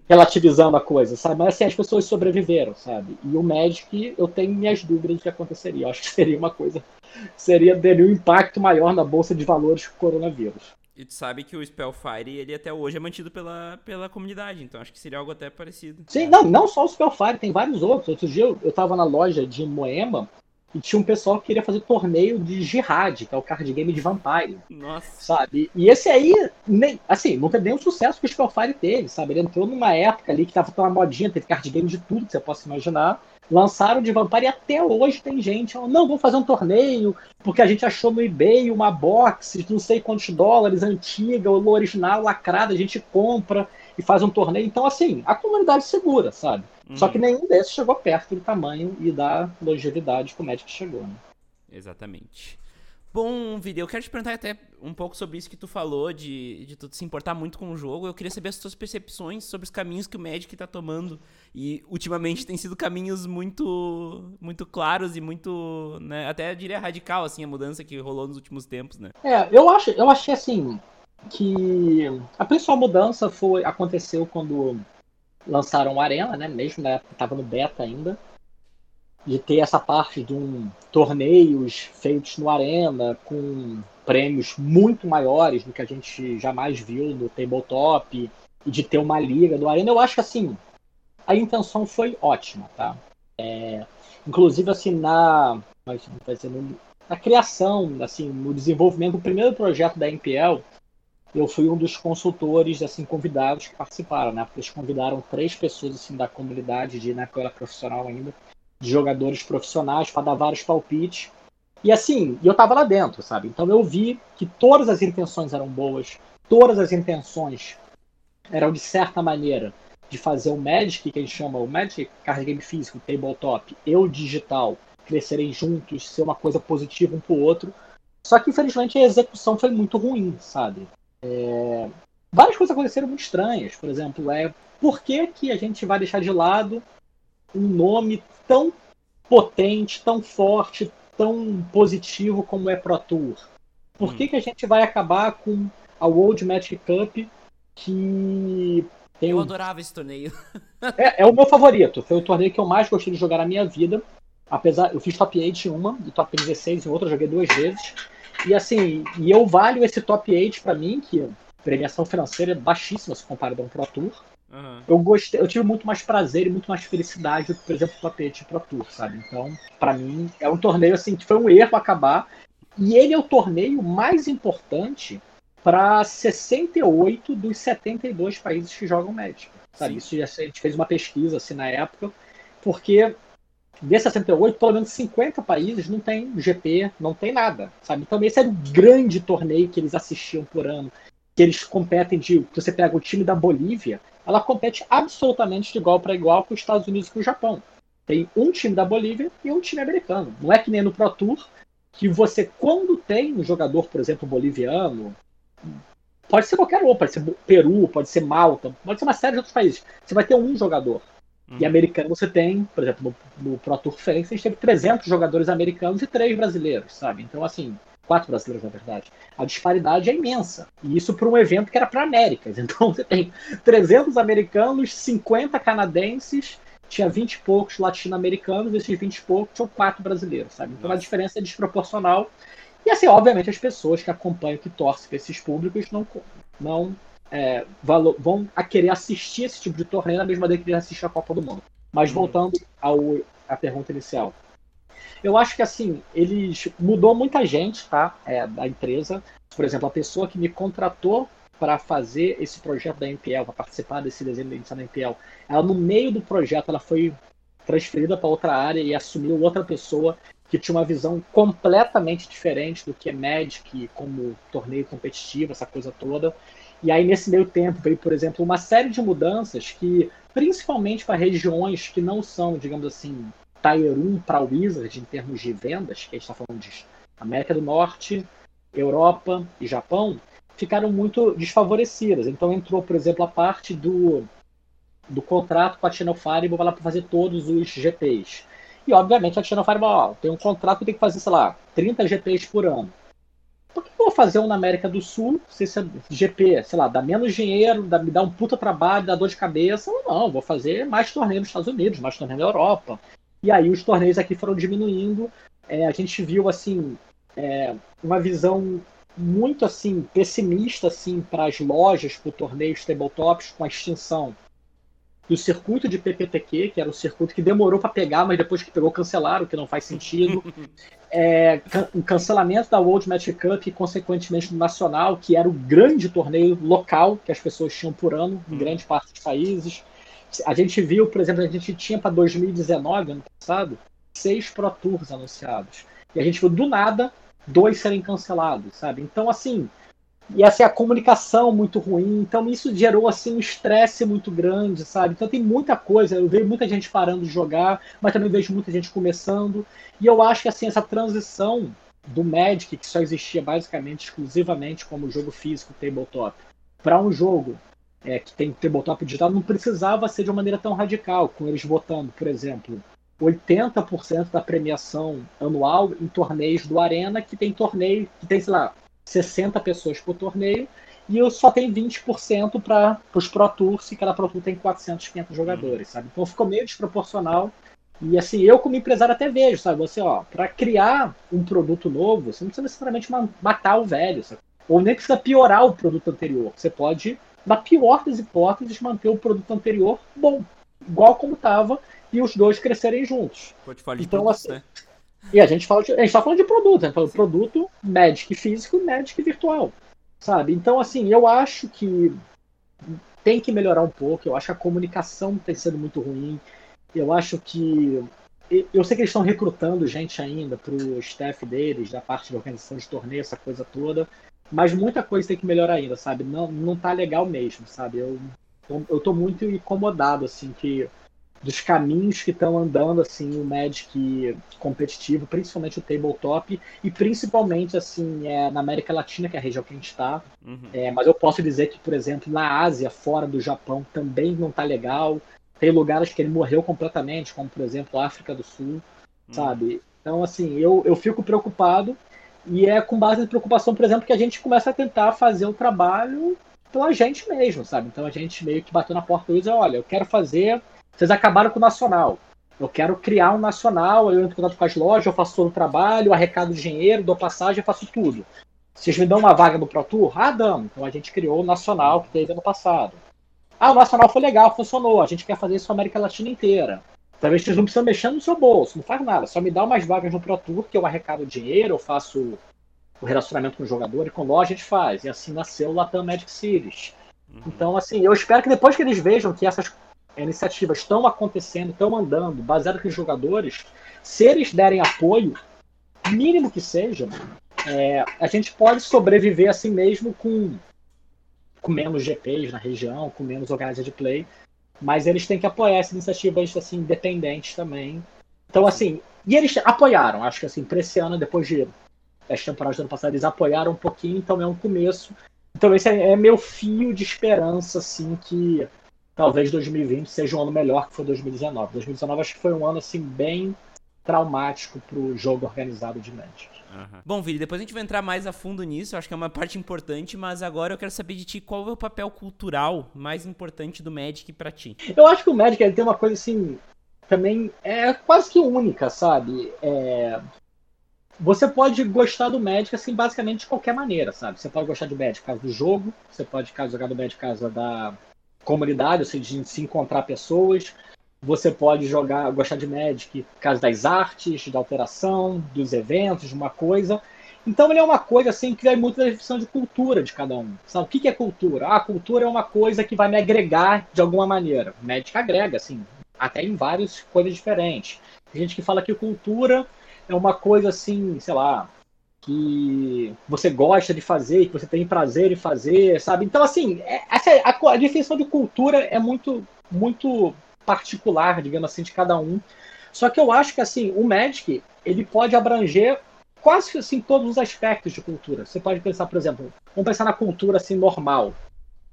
[SPEAKER 2] relativizando a coisa, sabe? Mas assim, as pessoas sobreviveram, sabe? E o Magic, eu tenho minhas dúvidas do que aconteceria. Eu acho que seria uma coisa, seria, teria um impacto maior na bolsa de valores que o coronavírus.
[SPEAKER 1] E tu sabe que o Spellfire, ele até hoje é mantido pela, pela comunidade, então acho que seria algo até parecido.
[SPEAKER 2] Sim, não, não só o Spellfire, tem vários outros. Outro dia eu, eu tava na loja de Moema e tinha um pessoal que queria fazer torneio de Jihad, que é o card game de Vampire.
[SPEAKER 1] Nossa.
[SPEAKER 2] Sabe? E esse aí, nem, assim, não teve nenhum sucesso que o Spellfire teve, sabe? Ele entrou numa época ali que tava tão uma modinha, teve card game de tudo que você possa imaginar lançaram de Vampire e até hoje tem gente, não, vamos fazer um torneio, porque a gente achou no eBay uma box de não sei quantos dólares, antiga, o original, lacrada, a gente compra e faz um torneio. Então, assim, a comunidade segura, sabe? Uhum. Só que uhum. nenhum desses chegou perto do tamanho e da longevidade que o Magic chegou, né?
[SPEAKER 1] Exatamente. Bom, vídeo, eu quero te perguntar até um pouco sobre isso que tu falou, de, de tu se importar muito com o jogo. Eu queria saber as tuas percepções sobre os caminhos que o Magic tá tomando. E ultimamente tem sido caminhos muito muito claros e muito, né, até diria radical, assim, a mudança que rolou nos últimos tempos, né?
[SPEAKER 2] É, eu acho, eu achei assim que a principal mudança foi aconteceu quando lançaram o Arena, né? Mesmo na época tava no beta ainda de ter essa parte de um torneios feitos no Arena com prêmios muito maiores do que a gente jamais viu no tabletop e de ter uma liga do Arena, eu acho que assim a intenção foi ótima, tá? É, inclusive assim na na criação, assim, no desenvolvimento do primeiro projeto da MPL, eu fui um dos consultores assim convidados que participaram, né? Porque eles convidaram três pessoas assim da comunidade de na época profissional ainda de jogadores profissionais para dar vários palpites. E assim, eu estava lá dentro, sabe? Então eu vi que todas as intenções eram boas, todas as intenções eram de certa maneira de fazer o Magic, que a gente chama o Magic Card Game Físico, Tabletop, e o digital crescerem juntos, ser uma coisa positiva um para o outro. Só que infelizmente a execução foi muito ruim, sabe? É... Várias coisas aconteceram muito estranhas. Por exemplo, é por que, que a gente vai deixar de lado um nome tão potente, tão forte, tão positivo como é Pro Tour? Por hum. que, que a gente vai acabar com a World Magic Cup que
[SPEAKER 1] tem Eu um... adorava esse torneio.
[SPEAKER 2] é, é, o meu favorito. Foi o torneio que eu mais gostei de jogar na minha vida. Apesar, eu fiz top 8 em uma e top 16 em outra, joguei duas vezes. E assim, e eu valho esse top 8 para mim, que a premiação financeira é baixíssima se comparada a um Pro Tour. Uhum. Eu gostei, eu tive muito mais prazer e muito mais felicidade do que, por exemplo, o Tapete Pro Tour, sabe? Então, para mim, é um torneio assim que foi um erro acabar. E ele é o torneio mais importante para 68 dos 72 países que jogam Magic. Sabe? Isso já, a gente fez uma pesquisa assim na época, porque desses 68, pelo menos 50 países não tem GP, não tem nada, sabe? Então esse era o grande torneio que eles assistiam por ano, que eles competem de, você pega o time da Bolívia, ela compete absolutamente de igual para igual com os Estados Unidos e com o Japão. Tem um time da Bolívia e um time americano. Não é que nem no Pro Tour, que você, quando tem um jogador, por exemplo, boliviano, pode ser qualquer outro, pode ser Peru, pode ser Malta, pode ser uma série de outros países. Você vai ter um jogador. Uhum. E americano você tem, por exemplo, no, no Pro Tour Fênix, a gente teve 300 jogadores americanos e 3 brasileiros, sabe? Então, assim, quatro brasileiros, na verdade. A disparidade é imensa. E isso para um evento que era para Américas. Então você tem 300 americanos, 50 canadenses, tinha 20 e poucos latino-americanos, esses 20 e poucos tinham quatro brasileiros, sabe? Então Nossa. a diferença é desproporcional. E assim, obviamente, as pessoas que acompanham, que torcem para esses públicos não, não é, valor, vão a querer assistir esse tipo de torneio na mesma maneira que eles assistem a Copa do Mundo. Mas uhum. voltando ao, à pergunta inicial. Eu acho que assim, eles mudou muita gente, tá? É, da empresa. Por exemplo, a pessoa que me contratou para fazer esse projeto da MPL, para participar desse desenho da MPL, ela no meio do projeto ela foi transferida para outra área e assumiu outra pessoa que tinha uma visão completamente diferente do que é Magic como torneio competitivo, essa coisa toda. E aí, nesse meio tempo, veio, por exemplo, uma série de mudanças que, principalmente para regiões que não são, digamos assim, Tier 1 para Wizard em termos de vendas, que a gente está falando de América do Norte, Europa e Japão, ficaram muito desfavorecidas. Então entrou, por exemplo, a parte do, do contrato com a Channel Fireball para fazer todos os GPs. E, obviamente, a Channel Fireball tem um contrato que tem que fazer, sei lá, 30 GPs por ano. Por que eu vou fazer um na América do Sul, se esse GP, sei lá, dá menos dinheiro, dá, me dá um puta trabalho, dá dor de cabeça? Não, vou fazer mais torneios nos Estados Unidos, mais torneios na Europa. E aí os torneios aqui foram diminuindo. É, a gente viu, assim, é, uma visão muito, assim, pessimista, assim, para as lojas, para o torneio tabletops, com a extinção do circuito de PPTQ, que era um circuito que demorou para pegar, mas depois que pegou cancelaram, que não faz sentido. é, um cancelamento da World Match Cup e, consequentemente, do Nacional, que era o grande torneio local que as pessoas tinham por ano em grande parte dos países. A gente viu, por exemplo, a gente tinha para 2019, ano passado, seis Pro Tours anunciados. E a gente viu, do nada, dois serem cancelados, sabe? Então, assim, e é a comunicação muito ruim. Então isso gerou assim um estresse muito grande, sabe? Então tem muita coisa. Eu vejo muita gente parando de jogar, mas também vejo muita gente começando. E eu acho que assim essa transição do Magic, que só existia basicamente exclusivamente como jogo físico tabletop, para um jogo é, que tem tabletop digital, não precisava ser de uma maneira tão radical, com eles botando, por exemplo, 80% da premiação anual em torneios do Arena, que tem torneio que tem, sei lá, 60 pessoas por torneio, e eu só tenho 20% para os Pro Tours, e cada Pro Tour tem 400, 500 jogadores, sabe? Então ficou meio desproporcional. E assim, eu como empresário até vejo, sabe? Você, ó, para criar um produto novo, você não precisa necessariamente matar o velho, sabe? Ou nem precisa piorar o produto anterior. Você pode, na pior das hipóteses, manter o produto anterior bom, igual como estava, e os dois crescerem juntos.
[SPEAKER 1] Portfólio então, produtos, assim, né?
[SPEAKER 2] E a gente fala de, a gente tá falando de produto, a gente fala de produto Magic físico e Magic virtual. Sabe? Então, assim, eu acho que tem que melhorar um pouco. Eu acho que a comunicação tem sido muito ruim. Eu acho que. Eu sei que eles estão recrutando gente ainda para o staff deles, da parte de organização de torneio, essa coisa toda. Mas muita coisa tem que melhorar ainda, sabe? Não, não tá legal mesmo, sabe? Eu, eu tô muito incomodado, assim, que dos caminhos que estão andando assim o Magic competitivo, principalmente o tabletop e principalmente assim é, na América Latina que é a região que a gente está. Uhum. É, mas eu posso dizer que, por exemplo, na Ásia, fora do Japão, também não está legal. Tem lugares que ele morreu completamente, como por exemplo a África do Sul, uhum. sabe? Então assim eu, eu fico preocupado e é com base em preocupação, por exemplo, que a gente começa a tentar fazer o trabalho pela gente mesmo, sabe? Então a gente meio que bateu na porta e diz, olha, eu quero fazer vocês acabaram com o nacional. Eu quero criar um nacional, eu entro em contato com as lojas, eu faço todo o trabalho, arrecado dinheiro, dou passagem, eu faço tudo. Vocês me dão uma vaga no Pro Tour? Ah, damos. Então a gente criou o nacional que teve ano passado. Ah, o nacional foi legal, funcionou. A gente quer fazer isso na América Latina inteira. Talvez vocês não precisam mexer no seu bolso, não faz nada. Só me dá umas vagas no Pro Tour que eu arrecado dinheiro, eu faço o relacionamento com o jogador e com loja a gente faz. E assim nasceu o Latam Magic Series. Uhum. Então, assim, eu espero que depois que eles vejam que essas iniciativas estão acontecendo, estão andando, baseado nos jogadores, se eles derem apoio, mínimo que seja, é, a gente pode sobreviver assim mesmo com, com menos GPs na região, com menos organização de play, mas eles têm que apoiar essas iniciativas assim, independentes também. Então, assim, e eles apoiaram, acho que assim, para esse ano, depois de as temporadas do ano passado, eles apoiaram um pouquinho, então é um começo. Então esse é, é meu fio de esperança, assim, que talvez 2020 seja um ano melhor que foi 2019. 2019 acho que foi um ano assim bem traumático para o jogo organizado de Magic.
[SPEAKER 1] Uhum. Bom, Vili, depois a gente vai entrar mais a fundo nisso, acho que é uma parte importante, mas agora eu quero saber de ti qual é o papel cultural mais importante do Magic para ti.
[SPEAKER 2] Eu acho que o Magic ele tem uma coisa assim, também é quase que única, sabe? É... Você pode gostar do Magic assim, basicamente de qualquer maneira, sabe? Você pode gostar do Magic por causa do jogo, você pode jogar do Magic por causa da comunidade, ou seja, de se encontrar pessoas. você pode jogar, gostar de Magic causa das artes, da alteração, dos eventos, de uma coisa. Então ele é uma coisa assim que vai muito da definição de cultura de cada um. Sabe? O que é cultura? Ah, cultura é uma coisa que vai me agregar de alguma maneira. Magic agrega, assim, até em várias coisas diferentes. Tem gente que fala que cultura é uma coisa assim, sei lá, que você gosta de fazer, que você tem prazer em fazer, sabe? Então, assim, é, essa, é, a, a definição de cultura é muito, muito particular, digamos assim, de cada um. Só que eu acho que, assim, o Magic, ele pode abranger quase assim todos os aspectos de cultura. Você pode pensar, por exemplo, vamos pensar na cultura assim normal,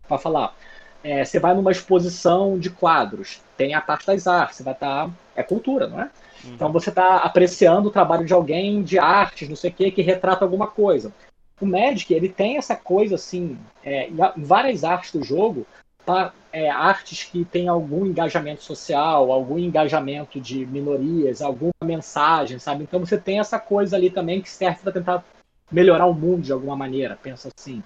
[SPEAKER 2] para falar. É, você vai numa exposição de quadros, tem a parte das artes, você vai estar. Tá, é cultura, não é? Uhum. Então você está apreciando o trabalho de alguém de artes, não sei o que, que retrata alguma coisa. O Magic, ele tem essa coisa assim, é, várias artes do jogo, tá, é, artes que têm algum engajamento social, algum engajamento de minorias, alguma mensagem, sabe? Então você tem essa coisa ali também que serve para tentar melhorar o mundo de alguma maneira, pensa assim.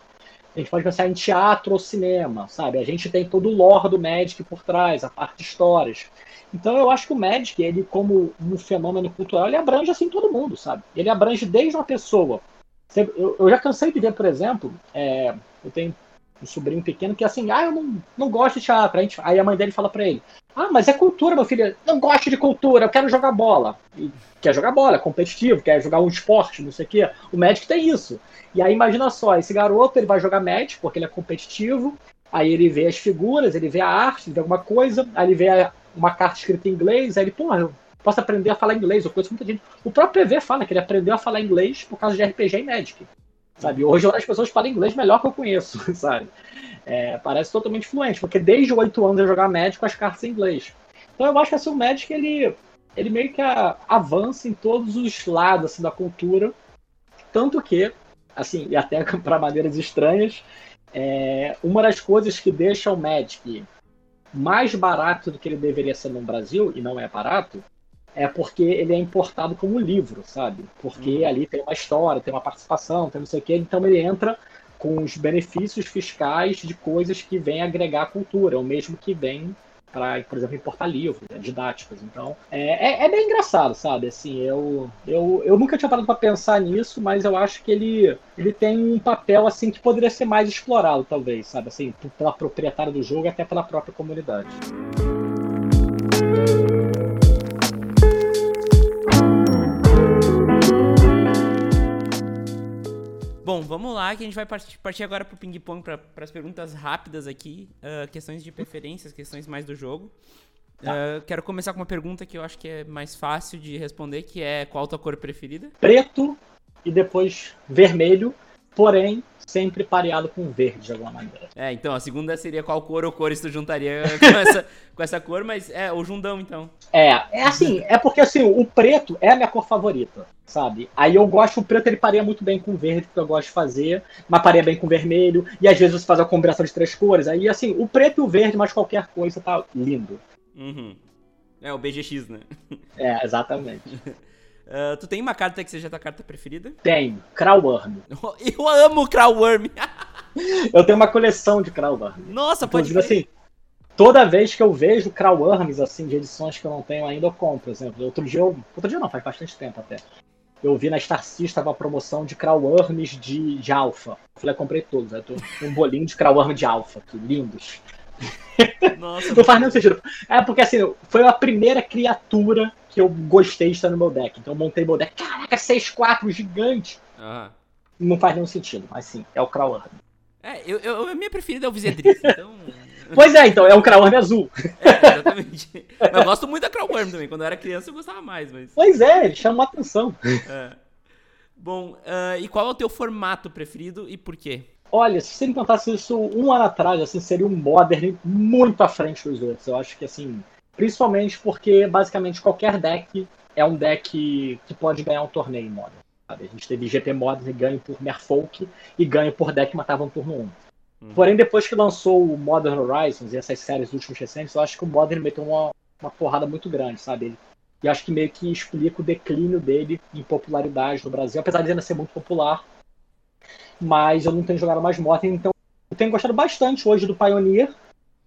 [SPEAKER 2] A gente pode pensar em teatro ou cinema, sabe? A gente tem todo o lore do Magic por trás, a parte de histórias. Então eu acho que o Magic, ele como um fenômeno cultural, ele abrange assim todo mundo, sabe? Ele abrange desde uma pessoa. Eu, já cansei de ver, por exemplo, é, eu tenho um sobrinho pequeno que assim, ah, eu não, não gosto de teatro. Aí, aí a mãe dele fala para ele, ah, mas é cultura, meu filho. Não gosto de cultura, eu quero jogar bola. E quer jogar bola, é competitivo, quer jogar um esporte, não sei o quê. O Magic tem isso. E aí imagina só, esse garoto ele vai jogar Magic porque ele é competitivo, aí ele vê as figuras, ele vê a arte, ele vê alguma coisa, aí ele vê a, uma carta escrita em inglês, aí ele, porra, eu posso aprender a falar inglês, eu conheço muita gente. O próprio PV fala que ele aprendeu a falar inglês por causa de RPG e Magic. Sabe? Hoje as pessoas falam inglês melhor que eu conheço, sabe? É, parece totalmente fluente, porque desde 8 anos eu jogar Magic com as cartas em inglês. Então eu acho que assim, o Magic ele, ele meio que avança em todos os lados assim, da cultura, tanto que, assim, e até para maneiras estranhas, é, uma das coisas que deixa o Magic mais barato do que ele deveria ser no Brasil, e não é barato, é porque ele é importado como livro, sabe? Porque uhum. ali tem uma história, tem uma participação, tem não sei o quê, então ele entra com os benefícios fiscais de coisas que vêm agregar à cultura, o mesmo que vem para, por exemplo, importar livros né, didáticos. Então, é, é, é, bem engraçado, sabe? Assim, eu, eu, eu nunca tinha parado para pensar nisso, mas eu acho que ele, ele tem um papel assim que poderia ser mais explorado, talvez, sabe? Assim, pela proprietária do jogo e até pela própria comunidade.
[SPEAKER 1] Bom, vamos lá, que a gente vai partir, partir agora pro ping-pong para as perguntas rápidas aqui, uh, questões de preferências, questões mais do jogo. Uh, quero começar com uma pergunta que eu acho que é mais fácil de responder, que é qual a tua cor preferida?
[SPEAKER 2] Preto e depois vermelho porém sempre pareado com verde de alguma maneira.
[SPEAKER 1] É, então a segunda seria qual cor ou cores tu juntaria com essa, com essa cor, mas é o jundão então.
[SPEAKER 2] É, é assim, é porque assim, o preto é a minha cor favorita, sabe? Aí eu gosto, o preto ele pareia muito bem com o verde, que eu gosto de fazer, mas pareia bem com o vermelho, e às vezes você faz a combinação de três cores, aí assim, o preto e o verde, mas qualquer coisa tá lindo.
[SPEAKER 1] Uhum. É o BGX, né?
[SPEAKER 2] É, exatamente.
[SPEAKER 1] Uh, tu tem uma carta que seja a tua carta preferida?
[SPEAKER 2] Tenho, Crowworm.
[SPEAKER 1] Eu amo Crowworm.
[SPEAKER 2] eu tenho uma coleção de Crowworm.
[SPEAKER 1] Nossa, pode ser.
[SPEAKER 2] assim, toda vez que eu vejo Crowworms, assim, de edições que eu não tenho ainda, eu compro, por exemplo. Outro dia, eu, outro dia não, faz bastante tempo até. Eu vi na Star System uma promoção de Crowworms de, de Alpha. Eu falei, eu comprei todos. Eu tô um bolinho de Crowworm de Alpha, que lindos. Nossa, não faz nenhum sentido. É porque assim, foi a primeira criatura que eu gostei de estar no meu deck. Então eu montei meu deck. Caraca, 6-4 gigante. Uhum. Não faz nenhum sentido, mas sim, é o Crowworm.
[SPEAKER 1] É, eu, eu, a minha preferida é o Vizedris, então.
[SPEAKER 2] pois é, então, é um Crowworm azul.
[SPEAKER 1] É, exatamente. eu gosto muito da Crowworm também. Quando eu era criança eu gostava mais, mas.
[SPEAKER 2] Pois é, ele chama atenção. É.
[SPEAKER 1] Bom, uh, e qual é o teu formato preferido e por quê?
[SPEAKER 2] Olha, se você me contasse isso um ano atrás, assim, seria um Modern muito à frente dos outros. Eu acho que, assim, principalmente porque, basicamente, qualquer deck é um deck que pode ganhar um torneio em Modern. Sabe? A gente teve GP Modern e ganho por Merfolk e ganho por deck que matava no turno 1. Uhum. Porém, depois que lançou o Modern Horizons e essas séries últimos recentes, eu acho que o Modern meteu uma, uma porrada muito grande, sabe? E acho que meio que explica o declínio dele em popularidade no Brasil, apesar de ainda ser muito popular mas eu não tenho jogado mais Modern, então eu tenho gostado bastante hoje do Pioneer,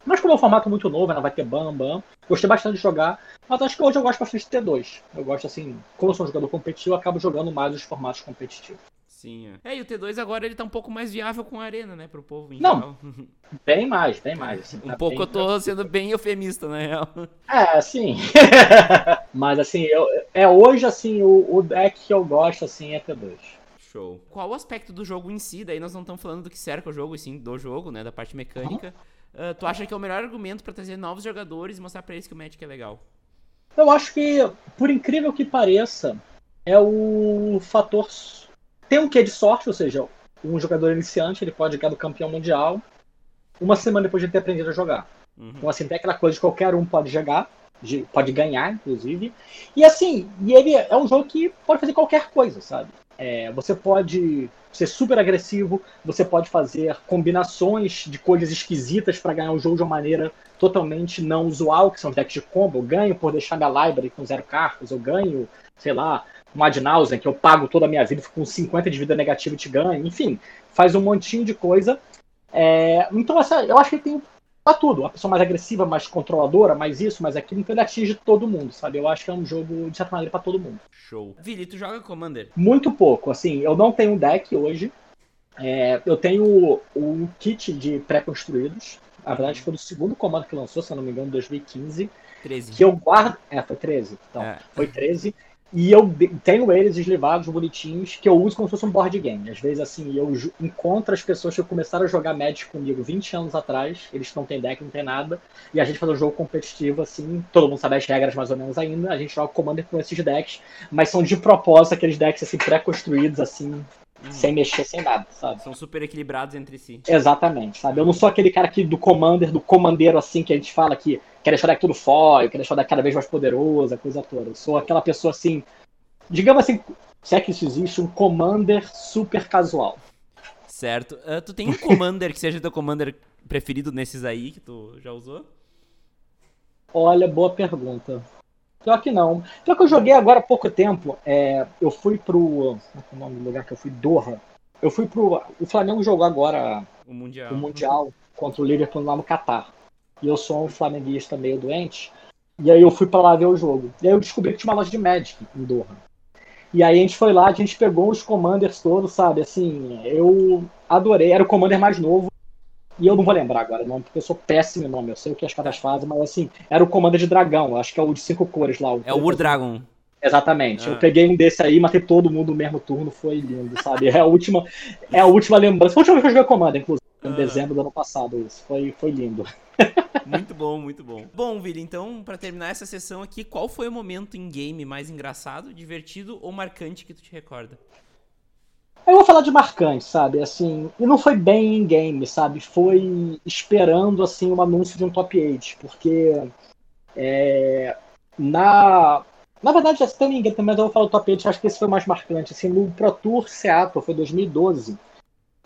[SPEAKER 2] Mas como é um formato muito novo, não vai ter bam, bam. Gostei bastante de jogar, mas acho que hoje eu gosto bastante de T2. Eu gosto assim, como eu sou um jogador competitivo, eu acabo jogando mais os formatos competitivos.
[SPEAKER 1] Sim, é. é. e o T2 agora ele tá um pouco mais viável com a arena, né, pro povo em
[SPEAKER 2] Não, geral. bem mais, bem mais. Assim,
[SPEAKER 1] um tá pouco eu tô sendo bem eufemista, na real.
[SPEAKER 2] É, sim. Mas assim, eu, é hoje assim, o, o deck que eu gosto assim é T2.
[SPEAKER 1] Show. Qual o aspecto do jogo em si? Daí nós não estamos falando do que cerca o jogo, e sim do jogo, né, da parte mecânica. Uhum. Uh, tu acha que é o melhor argumento para trazer novos jogadores e mostrar para eles que o Magic é legal?
[SPEAKER 2] Eu acho que, por incrível que pareça, é o fator tem um quê de sorte, ou seja, um jogador iniciante ele pode ganhar do campeão mundial uma semana depois de ter aprendido a jogar. Uhum. Então, assim, tem aquela coisa de qualquer um pode jogar, pode ganhar, inclusive. E assim, e ele é um jogo que pode fazer qualquer coisa, sabe? É, você pode ser super agressivo, você pode fazer combinações de coisas esquisitas para ganhar o jogo de uma maneira totalmente não usual, que são decks de combo. Eu ganho por deixar minha library com zero cartas, eu ganho, sei lá, um ad que eu pago toda a minha vida, fico com 50 de vida negativa e te ganho, enfim, faz um montinho de coisa. É, então, essa, eu acho que tem pra tudo. A pessoa mais agressiva, mais controladora, mais isso, mais aquilo, então ele atinge todo mundo, sabe? Eu acho que é um jogo, de certa maneira, pra todo mundo.
[SPEAKER 1] Show. Vili, tu joga Commander?
[SPEAKER 2] Muito pouco, assim, eu não tenho um deck hoje. É, eu tenho um kit de pré-construídos. Na verdade, foi o segundo comando que lançou, se eu não me engano, em 2015.
[SPEAKER 1] 13.
[SPEAKER 2] Que eu guardo. É, foi 13. Então, é. foi 13. E eu tenho eles deslivados, bonitinhos, que eu uso como se fosse um board game. Às vezes, assim, eu encontro as pessoas que começaram a jogar Magic comigo 20 anos atrás, eles não têm deck, não tem nada, e a gente faz um jogo competitivo, assim, todo mundo sabe as regras mais ou menos ainda, a gente joga Commander com esses decks, mas são de propósito aqueles decks, assim, pré-construídos, assim, Hum. sem mexer, sem nada, sabe?
[SPEAKER 1] São super equilibrados entre si.
[SPEAKER 2] Exatamente, sabe? Eu não sou aquele cara aqui do commander, do comandeiro assim, que a gente fala que quer deixar deck tudo foil, quer deixar deck cada vez mais poderoso, a coisa toda. Eu sou aquela pessoa assim, digamos assim, se é que isso existe, um commander super casual.
[SPEAKER 1] Certo. Uh, tu tem um commander que seja teu commander preferido nesses aí que tu já usou?
[SPEAKER 2] Olha, boa pergunta. Pior que não. Pior que eu joguei agora há pouco tempo. É, eu fui pro. Como é o nome do lugar que eu fui? Doha. Eu fui pro. O Flamengo jogou agora
[SPEAKER 1] o Mundial,
[SPEAKER 2] o mundial contra o Liverpool lá no Catar. E eu sou um flamenguista meio doente. E aí eu fui para lá ver o jogo. E aí eu descobri que tinha uma loja de Magic em Doha. E aí a gente foi lá, a gente pegou os commanders todos, sabe? Assim, eu adorei. Era o commander mais novo. E eu não vou lembrar agora o nome, porque eu sou péssimo em nome. Eu sei o que as caras fazem, mas assim, era o comando de dragão. Acho que é o de cinco cores lá. O
[SPEAKER 1] é o Ur Dragon.
[SPEAKER 2] Exatamente. Ah. Eu peguei um desse aí, matei todo mundo no mesmo turno, foi lindo, sabe? É a última, é a última lembrança. Foi a última vez que eu joguei comando, inclusive, em ah. dezembro do ano passado, isso. Foi, foi lindo.
[SPEAKER 1] Muito bom, muito bom. Bom, Vili, então, para terminar essa sessão aqui, qual foi o momento em game mais engraçado, divertido ou marcante que tu te recorda?
[SPEAKER 2] Eu vou falar de marcante, sabe? Assim, e não foi bem em game, sabe? Foi esperando assim um anúncio de um top 8, porque é, na na verdade, já tem ninguém mas eu vou falar do top 8, acho que esse foi o mais marcante. Assim, no Pro Tour Seattle, foi 2012.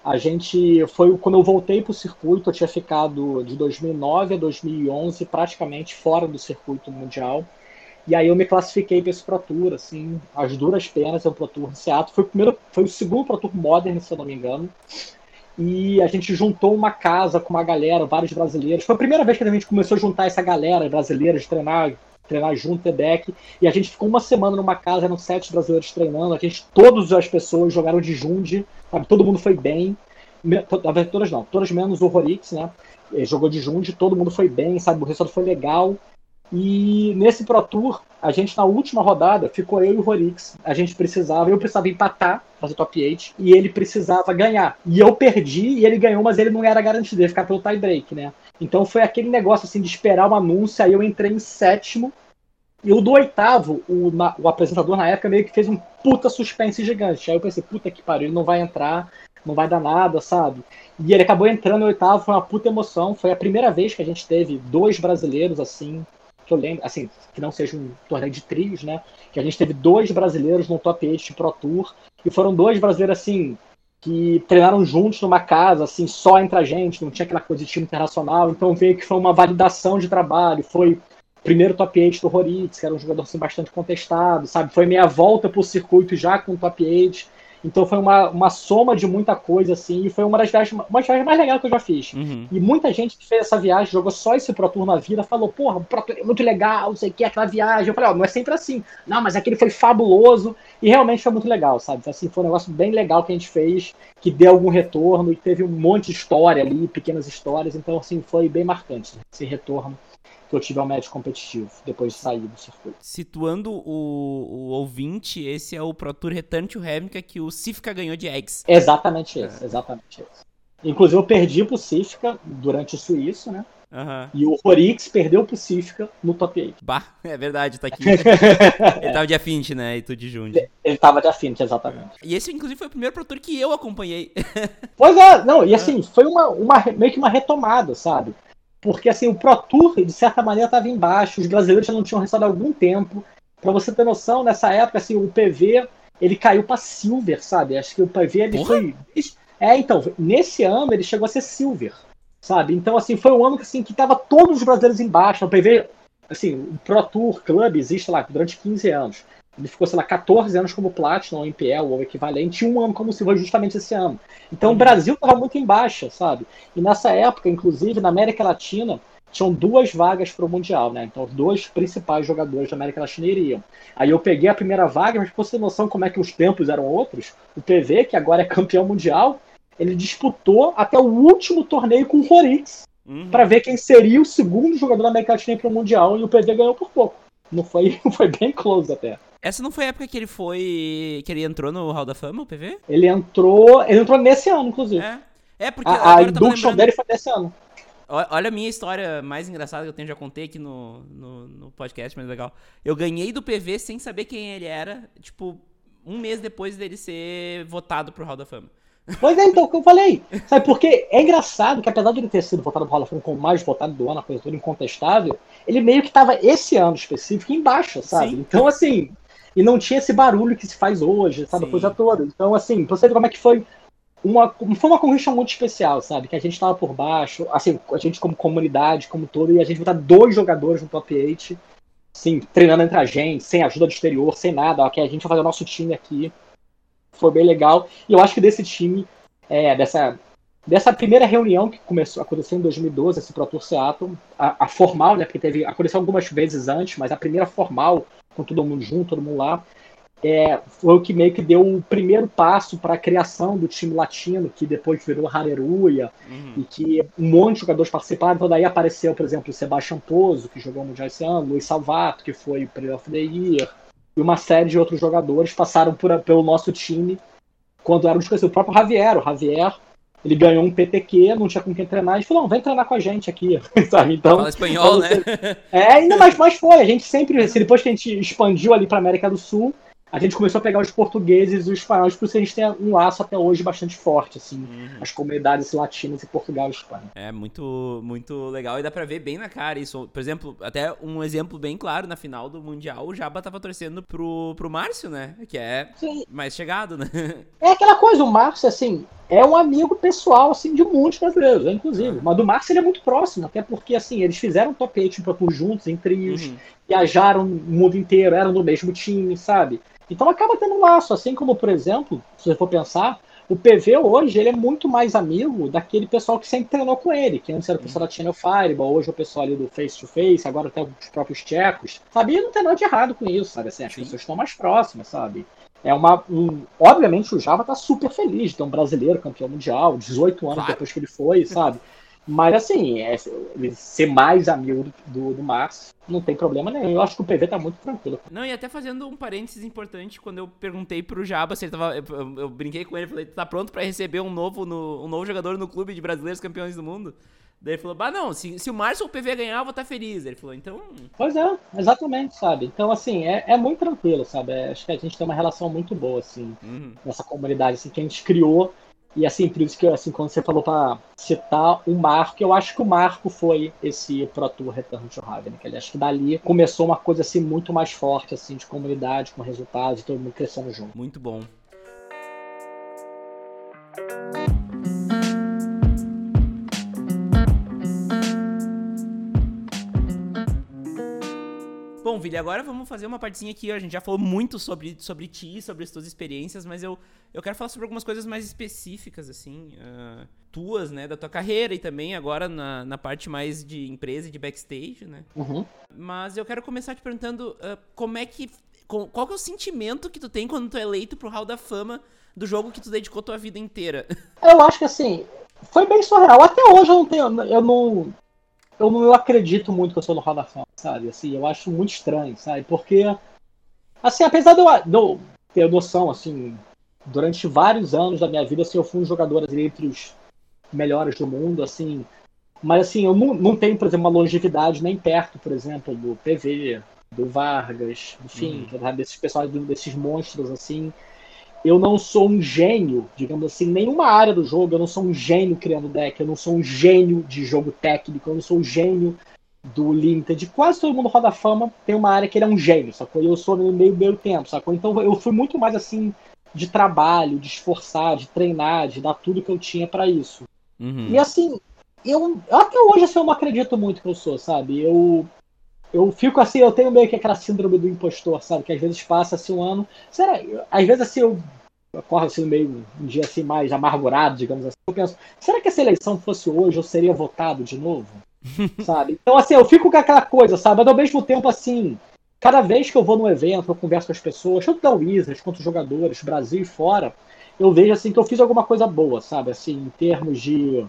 [SPEAKER 2] A gente foi quando eu voltei para o circuito, eu tinha ficado de 2009 a 2011 praticamente fora do circuito mundial. E aí eu me classifiquei para esse Pro Tour, assim, as duras penas, é o Pro Tour no Seattle. Foi o, primeiro, foi o segundo Pro Tour Modern, se eu não me engano. E a gente juntou uma casa com uma galera, vários brasileiros. Foi a primeira vez que a gente começou a juntar essa galera brasileira de treinar, treinar junto, ter deck. E a gente ficou uma semana numa casa, eram sete brasileiros treinando. A gente, todas as pessoas jogaram de Junde, sabe? Todo mundo foi bem. Todas não, todas menos o Horix, né? Ele jogou de Junde, todo mundo foi bem, sabe? O resultado foi legal. E nesse Pro Tour, a gente na última rodada ficou eu e o Horix. A gente precisava, eu precisava empatar, fazer top 8, e ele precisava ganhar. E eu perdi e ele ganhou, mas ele não era garantido, ia ficar pelo tie break, né? Então foi aquele negócio assim de esperar um anúncio, aí eu entrei em sétimo. E o do oitavo, o, na, o apresentador na época meio que fez um puta suspense gigante. Aí eu pensei, puta que pariu, ele não vai entrar, não vai dar nada, sabe? E ele acabou entrando no oitavo, foi uma puta emoção. Foi a primeira vez que a gente teve dois brasileiros assim que eu lembro, assim, que não seja um torneio de trios, né? Que a gente teve dois brasileiros no top 8 Pro Tour, e foram dois brasileiros, assim, que treinaram juntos numa casa, assim, só entre a gente, não tinha aquela coisa de time internacional, então veio que foi uma validação de trabalho, foi primeiro top 8 do Horitz, que era um jogador assim, bastante contestado, sabe? Foi minha volta pro circuito já com top 8, Então foi uma, uma soma de muita coisa, assim, e foi uma das viagens, uma das viagens mais legais que eu já fiz.
[SPEAKER 1] Uhum.
[SPEAKER 2] E muita gente que fez essa viagem, jogou só esse Pro Tour na vida, falou, porra, o Pro Tour é muito legal, não sei o que, aquela viagem. Eu falei, ó, não é sempre assim. Não, mas aquele foi fabuloso, e realmente foi muito legal, sabe? Assim, foi um negócio bem legal que a gente fez, que deu algum retorno, e teve um monte de história ali, pequenas histórias, então, assim, foi bem marcante esse retorno que eu tive ao médio competitivo, depois de sair do circuito.
[SPEAKER 1] Situando o, o ouvinte, esse é o Pro Tour Return to Ravnica que o Sifka ganhou de Eggs.
[SPEAKER 2] Exatamente esse, exatamente esse. Inclusive eu perdi pro Sifka durante o suíço, né?
[SPEAKER 1] Uhum.
[SPEAKER 2] E o Horix perdeu pro Sifka no top 8.
[SPEAKER 1] Bah, é verdade, tá aqui. Ele tava de Affinity, né? E tu de Jundi.
[SPEAKER 2] Ele tava de Affinity, exatamente.
[SPEAKER 1] E esse, inclusive, foi o primeiro Pro Tour que eu acompanhei.
[SPEAKER 2] Pois é, não, e assim, foi uma, uma, meio que uma retomada, sabe? Porque assim, o Pro Tour, de certa maneira, estava embaixo, os brasileiros já não tinham restado há algum tempo. Para você ter noção, nessa época, assim, o PV ele caiu para Silver, sabe? Acho que o PV ele
[SPEAKER 1] Porra.
[SPEAKER 2] foi. É, então, nesse ano ele chegou a ser Silver, sabe? Então, assim, foi um ano que, assim, que tava todos os brasileiros embaixo. O PV, assim, o Pro Tour Club existe lá durante 15 anos. Ele ficou, sei lá, 14 anos como Platinum, ou MPL, ou equivalente, e um ano como Silver justamente esse ano. Então o Brasil estava muito em baixa, sabe? E nessa época, inclusive, na América Latina, tinham duas vagas para o Mundial, né? Então os dois principais jogadores da América Latina iriam. Aí eu peguei a primeira vaga, mas pra você ter noção como é que os tempos eram outros, o PV, que agora é campeão mundial, ele disputou até o último torneio com o Horix
[SPEAKER 1] Uhum.
[SPEAKER 2] para ver quem seria o segundo jogador da América Latina para o Mundial, e o PV ganhou por pouco. Não foi, foi bem close até.
[SPEAKER 1] Essa não foi a época que ele foi. que ele entrou no Hall da Fama, o PV?
[SPEAKER 2] Ele entrou. Ele entrou nesse ano, inclusive.
[SPEAKER 1] É. É, porque
[SPEAKER 2] A, a induction dele foi desse ano.
[SPEAKER 1] Olha a minha história mais engraçada que eu tenho, já contei aqui no, no, no podcast, mas legal. Eu ganhei do PV sem saber quem ele era, tipo, um mês depois dele ser votado pro Hall da Fama.
[SPEAKER 2] Pois é, então, o que eu falei. Sabe, porque é engraçado que apesar de ele ter sido votado pro Hall da Fama como o mais votado do ano, a coisa toda incontestável, ele meio que tava esse ano específico embaixo, sabe?
[SPEAKER 1] Sim.
[SPEAKER 2] Então, assim, e não tinha esse barulho que se faz hoje, sabe? A
[SPEAKER 1] Sim.
[SPEAKER 2] coisa toda. Então, assim, pra você ver como é que foi uma, foi uma conquista muito especial, sabe? Que a gente tava por baixo, assim, a gente como comunidade, como todo, e a gente botar dois jogadores no top 8, assim, treinando entre a gente, sem ajuda do exterior, sem nada, que a gente vai fazer o nosso time aqui. Foi bem legal. E eu acho que desse time, é, dessa, dessa primeira reunião que começou a acontecer em 2012, esse Pro Tour Seattle, a, a formal, né? Porque teve, aconteceu algumas vezes antes, mas a primeira formal, com todo mundo junto, todo mundo lá, é, foi o que meio que deu o primeiro passo para a criação do time latino, que depois virou Hareruya,
[SPEAKER 1] Uhum.
[SPEAKER 2] e que um monte de jogadores participaram. Então daí apareceu, por exemplo, o Sebastian Pozo, que jogou no Mundial esse ano, Luiz Salvato, que foi o Player of the Year, e uma série de outros jogadores passaram por, pelo nosso time quando eram desconhecidos. O próprio Javier, o Javier, ele ganhou um PTQ, não tinha com quem treinar, e falou, não, vem treinar com a gente aqui, sabe? Então,
[SPEAKER 1] Fala espanhol, né?
[SPEAKER 2] é, ainda mais, mais foi. A gente sempre, depois que a gente expandiu ali para América do Sul, a gente começou a pegar os portugueses e os espanhóis, por isso a gente tem um laço até hoje bastante forte, assim,
[SPEAKER 1] Uhum.
[SPEAKER 2] as comunidades latinas em Portugal e Espanha.
[SPEAKER 1] É muito, muito legal e dá pra ver bem na cara isso. Por exemplo, até um exemplo bem claro, na final do Mundial, o Jaba tava torcendo pro, pro Márcio, né? Que é
[SPEAKER 2] Sim.
[SPEAKER 1] mais chegado, né?
[SPEAKER 2] É aquela coisa, o Márcio, assim, é um amigo pessoal, assim, de muitos brasileiros, eu, inclusive. Mas do Márcio ele é muito próximo, até porque, assim, eles fizeram top 8 Pro Tour juntos, em trios,
[SPEAKER 1] Uhum.
[SPEAKER 2] viajaram o mundo inteiro, eram do mesmo time, sabe? Então acaba tendo um laço, assim como, por exemplo, se você for pensar, o PV hoje ele é muito mais amigo daquele pessoal que sempre treinou com ele, que antes era o pessoal da Channel Fireball, hoje é o pessoal ali do Face to Face, agora até os próprios tchecos, sabe? E não tem nada de errado com isso, sabe? Assim, as
[SPEAKER 1] Sim.
[SPEAKER 2] pessoas estão mais próximas, sabe? É uma. Um, obviamente o Java tá super feliz de ter um brasileiro campeão mundial, 18 anos
[SPEAKER 1] Claro.
[SPEAKER 2] depois que ele foi, sabe? Mas assim, é, ser mais amigo do, do, do Márcio, não tem problema nenhum. Eu acho que o PV tá muito tranquilo.
[SPEAKER 1] Não, e até fazendo um parênteses importante, quando eu perguntei pro Jaba se ele tava. Eu, eu- eu brinquei com ele, falei, tá pronto pra receber um novo, no- um novo jogador no clube de brasileiros campeões do mundo? Daí ele falou, bah, não, se, se o Márcio ou o PV ganhar, eu vou estar feliz. Ele falou, então.
[SPEAKER 2] Pois é, exatamente, sabe? Então, assim, é, é muito tranquilo, sabe? É, acho que a gente tem uma relação muito boa, assim,
[SPEAKER 1] uhum.
[SPEAKER 2] nessa comunidade, assim, que a gente criou. E, assim, por isso que, assim, quando você falou pra citar o Marco, eu acho que o Marco foi esse Pro Tour Return to Ravnica. Ele acho que dali começou uma coisa, assim, muito mais forte, assim, de comunidade, com resultados, e todo mundo crescendo junto.
[SPEAKER 1] Muito bom. Bom, Vili, agora vamos fazer uma partezinha aqui. A gente já falou muito sobre, sobre ti, sobre as tuas experiências, mas eu, eu quero falar sobre algumas coisas mais específicas, assim, uh, tuas, né, da tua carreira e também agora na, na parte mais de empresa e de backstage, né?
[SPEAKER 2] Uhum.
[SPEAKER 1] Mas eu quero começar te perguntando uh, como é que. Qual que é o sentimento que tu tem quando tu é eleito pro Hall da Fama do jogo que tu dedicou tua vida inteira?
[SPEAKER 2] Eu acho que assim, foi bem surreal. Até hoje eu não tenho. Eu não. Eu não acredito muito que eu sou no Hall da Fama, sabe? Assim, eu acho muito estranho, sabe? Porque. Assim, apesar de eu, de eu ter noção, assim, durante vários anos da minha vida, assim, eu fui um jogador assim, entre os melhores do mundo, assim. Mas assim, eu não, não tenho, por exemplo, uma longevidade nem perto, por exemplo, do PV, do Vargas, enfim, uhum. desses pessoais, desses monstros, assim eu não sou um gênio, digamos assim, nenhuma área do jogo, eu não sou um gênio criando deck, eu não sou um gênio de jogo técnico, eu não sou um gênio do Limited. Quase todo mundo roda fama tem uma área que ele é um gênio, sacou? Eu sou no meio meio tempo, sacou? Então eu fui muito mais assim de trabalho, de esforçar, de treinar, de dar tudo que eu tinha para isso. Uhum. E assim, eu até hoje assim, eu não acredito muito que eu sou, sabe? Eu eu fico assim, eu tenho meio que aquela síndrome do impostor, sabe? Que às vezes passa assim um ano. Será? Às vezes assim eu acordo assim meio um dia assim mais amargurado, digamos assim. Eu penso, será que essa eleição fosse hoje eu seria votado de novo? sabe? Então assim, eu fico com aquela coisa, sabe? Mas ao mesmo tempo assim, cada vez que eu vou num evento, eu converso com as pessoas, tanto da Wizards quanto os jogadores, Brasil e fora, eu vejo assim que eu fiz alguma coisa boa, sabe? Assim, em termos de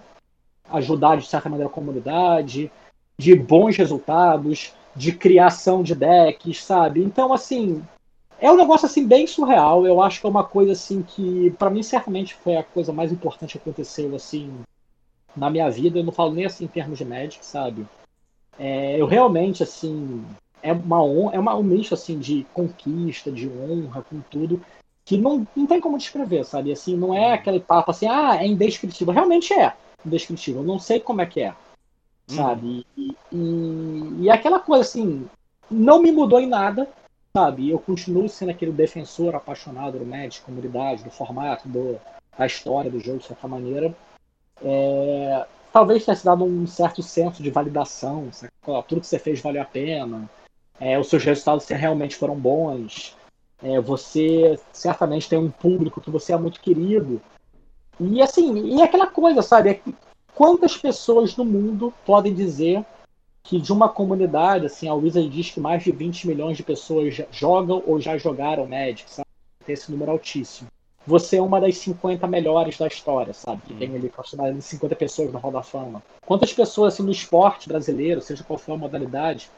[SPEAKER 2] ajudar de certa maneira a comunidade, de bons resultados, de criação de decks, sabe? Então, assim, é um negócio assim bem surreal. Eu acho que é uma coisa assim que, para mim, certamente foi a coisa mais importante que aconteceu assim na minha vida. Eu não falo nem assim em termos de Magic, sabe? É, eu realmente assim é uma honra, é uma, um misto assim de conquista, de honra, com tudo que não, não tem como descrever, sabe? Assim, não é aquele papo assim, ah, é indescritível. Realmente é indescritível. Eu não sei como é que é sabe? E, e, e, aquela coisa assim, não me mudou em nada, sabe? Eu continuo sendo aquele defensor apaixonado do Magic, comunidade, do formato, do, da história do jogo, de certa maneira. É, talvez tenha se dado um certo senso de validação, tudo que você fez valeu a pena, é, os seus resultados realmente foram bons, é, você certamente tem um público que você é muito querido. E assim, e aquela coisa, sabe? Quantas pessoas no mundo podem dizer que de uma comunidade, assim, a Wizard diz que mais de 20 milhões de pessoas jogam ou já jogaram Magic, sabe? Tem esse número altíssimo. Você é uma das 50 melhores da história, sabe? Que tem ali aproximadamente 50 pessoas no Hall da Fama. Quantas pessoas, assim, no esporte brasileiro, seja qual for a modalidade,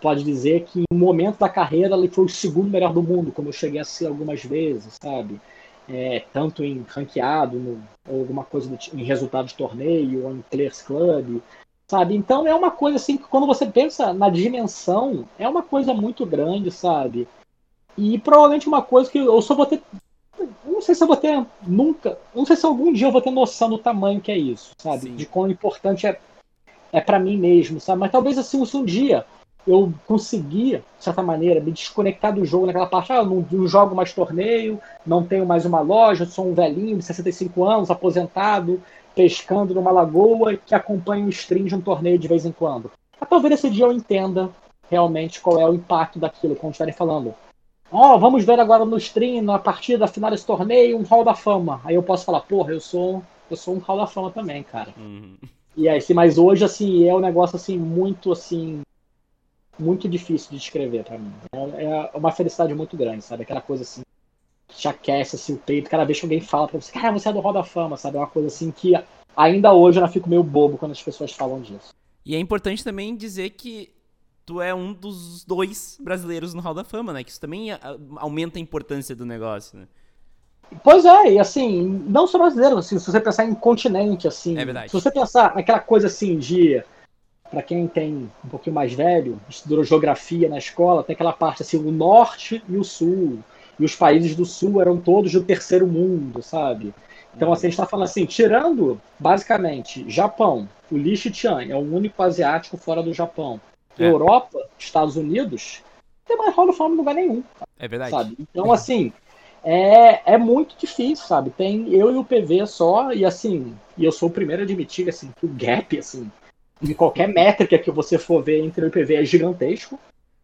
[SPEAKER 2] pode dizer que um momento da carreira ele foi o segundo melhor do mundo, como eu cheguei a ser algumas vezes, sabe? É, tanto em ranqueado, no, ou alguma coisa do, em resultado de torneio, ou em Players Club, sabe? Então é uma coisa assim que quando você pensa na dimensão, é uma coisa muito grande, sabe? E provavelmente uma coisa que eu só vou ter. Não sei se eu vou ter nunca. Não sei se algum dia eu vou ter noção do tamanho que é isso, sabe? Sim. De quão importante é, é para mim mesmo, sabe? Mas talvez assim, se um dia eu conseguia, de certa maneira, me desconectar do jogo naquela parte. Ah, eu não, não, jogo mais torneio, não tenho mais uma loja, sou um velhinho de 65 anos, aposentado, pescando numa lagoa que acompanha um stream de um torneio de vez em quando. Mas talvez esse dia eu entenda realmente qual é o impacto daquilo, como estiverem falando. Ó, oh, vamos ver agora no stream, na partida da final desse torneio, um Hall da Fama. Aí eu posso falar, porra, eu sou, eu sou um Hall da Fama também, cara. Uhum. E aí, mas hoje, assim, é um negócio, assim, muito, assim, muito difícil de descrever para mim. É, é, uma felicidade muito grande, sabe? Aquela coisa assim, que te aquece assim, o peito cada vez que alguém fala pra você, cara, você é do Hall da Fama, sabe? É uma coisa assim que ainda hoje eu não fico meio bobo quando as pessoas falam disso.
[SPEAKER 1] E é importante também dizer que tu é um dos dois brasileiros no Hall da Fama, né? Que isso também aumenta a importância do negócio, né?
[SPEAKER 2] Pois é, e assim, não só brasileiro, assim, se você pensar em continente, assim.
[SPEAKER 1] É verdade.
[SPEAKER 2] Se você pensar naquela coisa assim de para quem tem um pouquinho mais velho, estudou geografia na escola, tem aquela parte assim, o norte e o sul. E os países do sul eram todos do terceiro mundo, sabe? Então, assim, a gente está falando assim, tirando, basicamente, Japão, o Li Shichian é o único asiático fora do Japão. É. Europa, Estados Unidos, não tem mais Hall of Fame em lugar nenhum.
[SPEAKER 1] É verdade.
[SPEAKER 2] Sabe? Então, assim, é, é muito difícil, sabe? Tem eu e o PV só, e assim, e eu sou o primeiro a admitir assim, que o gap, assim, em qualquer métrica que você for ver entre o IPV é gigantesco.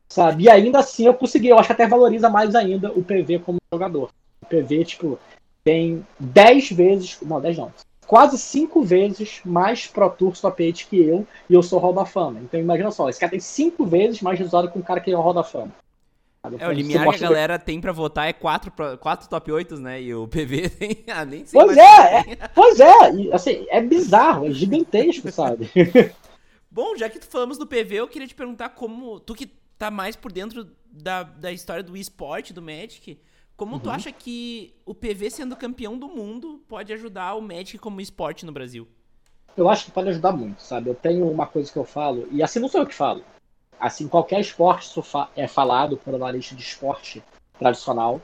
[SPEAKER 2] Sabe? E ainda assim eu consegui, eu acho que até valoriza mais ainda o PV como jogador. O PV, tipo, tem 10 vezes, não, 10 não, quase 5 vezes mais Pro Tour Top 8 que eu, e eu sou Hall da Fama. Então imagina só, esse cara tem 5 vezes mais resultado que um cara que é Hall da Fama.
[SPEAKER 1] É, o limiar que a galera tem pra votar é 4 quatro, quatro top 8, né? E o PV tem. Ah, nem
[SPEAKER 2] sei pois é, é, pois é, e, assim, é bizarro, é gigantesco, sabe?
[SPEAKER 1] Bom, já que falamos do PV, eu queria te perguntar como. Tu que tá mais por dentro da, da história do esporte, do Magic, como uhum. tu acha que o PV sendo campeão do mundo pode ajudar o Magic como esporte no Brasil?
[SPEAKER 2] Eu acho que pode ajudar muito, sabe? Eu tenho uma coisa que eu falo, e assim não sou eu que falo assim, qualquer esporte é falado por analista de esporte tradicional,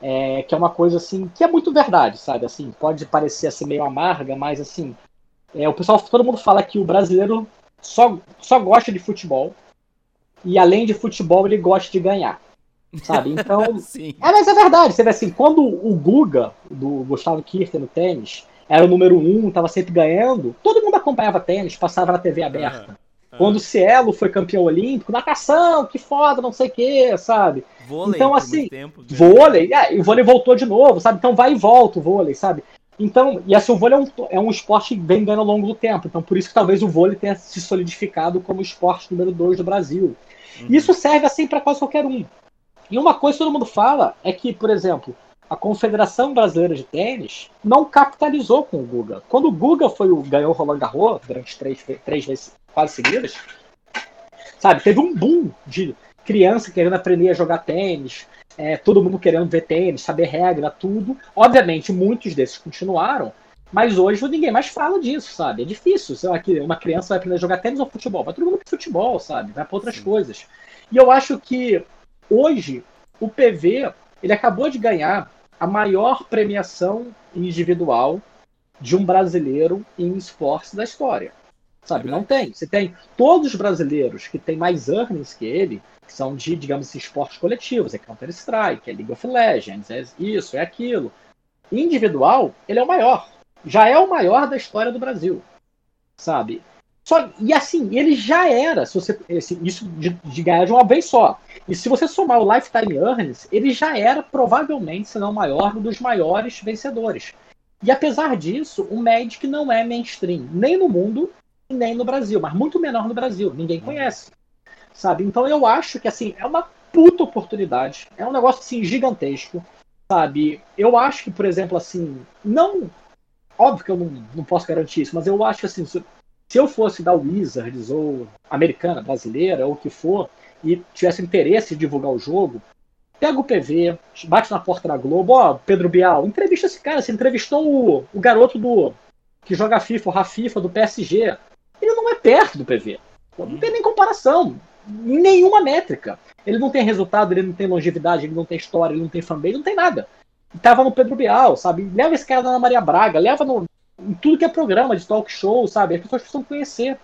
[SPEAKER 2] é, que é uma coisa assim, que é muito verdade, sabe? Assim, pode parecer assim meio amarga, mas assim, é, o pessoal, todo mundo fala que o brasileiro só, só gosta de futebol e além de futebol ele gosta de ganhar. Sabe? Então. Sim. É, mas é verdade. Você vê assim, quando o Guga, do Gustavo Kirten no tênis, era o número um, estava sempre ganhando, todo mundo acompanhava tênis, passava na TV aberta. Ah. Quando o Cielo foi campeão olímpico, natação, que foda, não sei o que, sabe? Vôlei, então, assim, tempo, vôlei, é, e o vôlei voltou de novo, sabe? Então vai e volta o vôlei, sabe? Então, e assim, o vôlei é um, é um esporte que vem ganhando ao longo do tempo. Então, por isso que talvez o vôlei tenha se solidificado como o esporte número dois do Brasil. Uhum. Isso serve assim para quase qualquer um. E uma coisa que todo mundo fala é que, por exemplo, a Confederação Brasileira de Tênis não capitalizou com o Guga. Quando o Guga foi o, ganhou o Roland Garros durante três, três vezes quase seguidas, sabe, teve um boom de criança querendo aprender a jogar tênis, é, todo mundo querendo ver tênis, saber regra, tudo. Obviamente, muitos desses continuaram, mas hoje ninguém mais fala disso, sabe? É difícil. Sei lá, que uma criança vai aprender a jogar tênis ou futebol. Vai todo mundo pro futebol, sabe? Vai para outras Sim. coisas. E eu acho que hoje o PV ele acabou de ganhar a maior premiação individual de um brasileiro em esportes da história. Sabe, não tem. Você tem todos os brasileiros que têm mais earnings que ele, que são de, digamos assim, esportes coletivos, é Counter-Strike, é League of Legends, é isso, é aquilo. Individual, ele é o maior. Já é o maior da história do Brasil. Sabe? Só, e assim, ele já era, se você, esse, isso de, de, ganhar de uma vez só. E se você somar o Lifetime Earnings, ele já era provavelmente, se não maior, um dos maiores vencedores. E apesar disso, o Magic não é mainstream, nem no mundo, nem no Brasil, mas muito menor no Brasil, ninguém uhum. conhece. Sabe? Então eu acho que assim, é uma puta oportunidade, é um negócio assim gigantesco, sabe? Eu acho que, por exemplo, assim, não óbvio que eu não, não posso garantir isso, mas eu acho que assim, se eu fosse da Wizards ou americana, brasileira, ou o que for, e tivesse interesse de divulgar o jogo, pega o PV, bate na porta da Globo, ó, Pedro Bial, entrevista esse cara, você entrevistou o, o garoto do que joga FIFA, o Rafifa do PSG. Ele não é perto do PV. Não tem nem comparação, nenhuma métrica. Ele não tem resultado, ele não tem longevidade, ele não tem história, ele não tem fanbase, não tem nada. Tava no Pedro Bial, sabe? Leva esse cara na Maria Braga, leva no, em tudo que é programa de talk show, sabe? As pessoas precisam conhecer.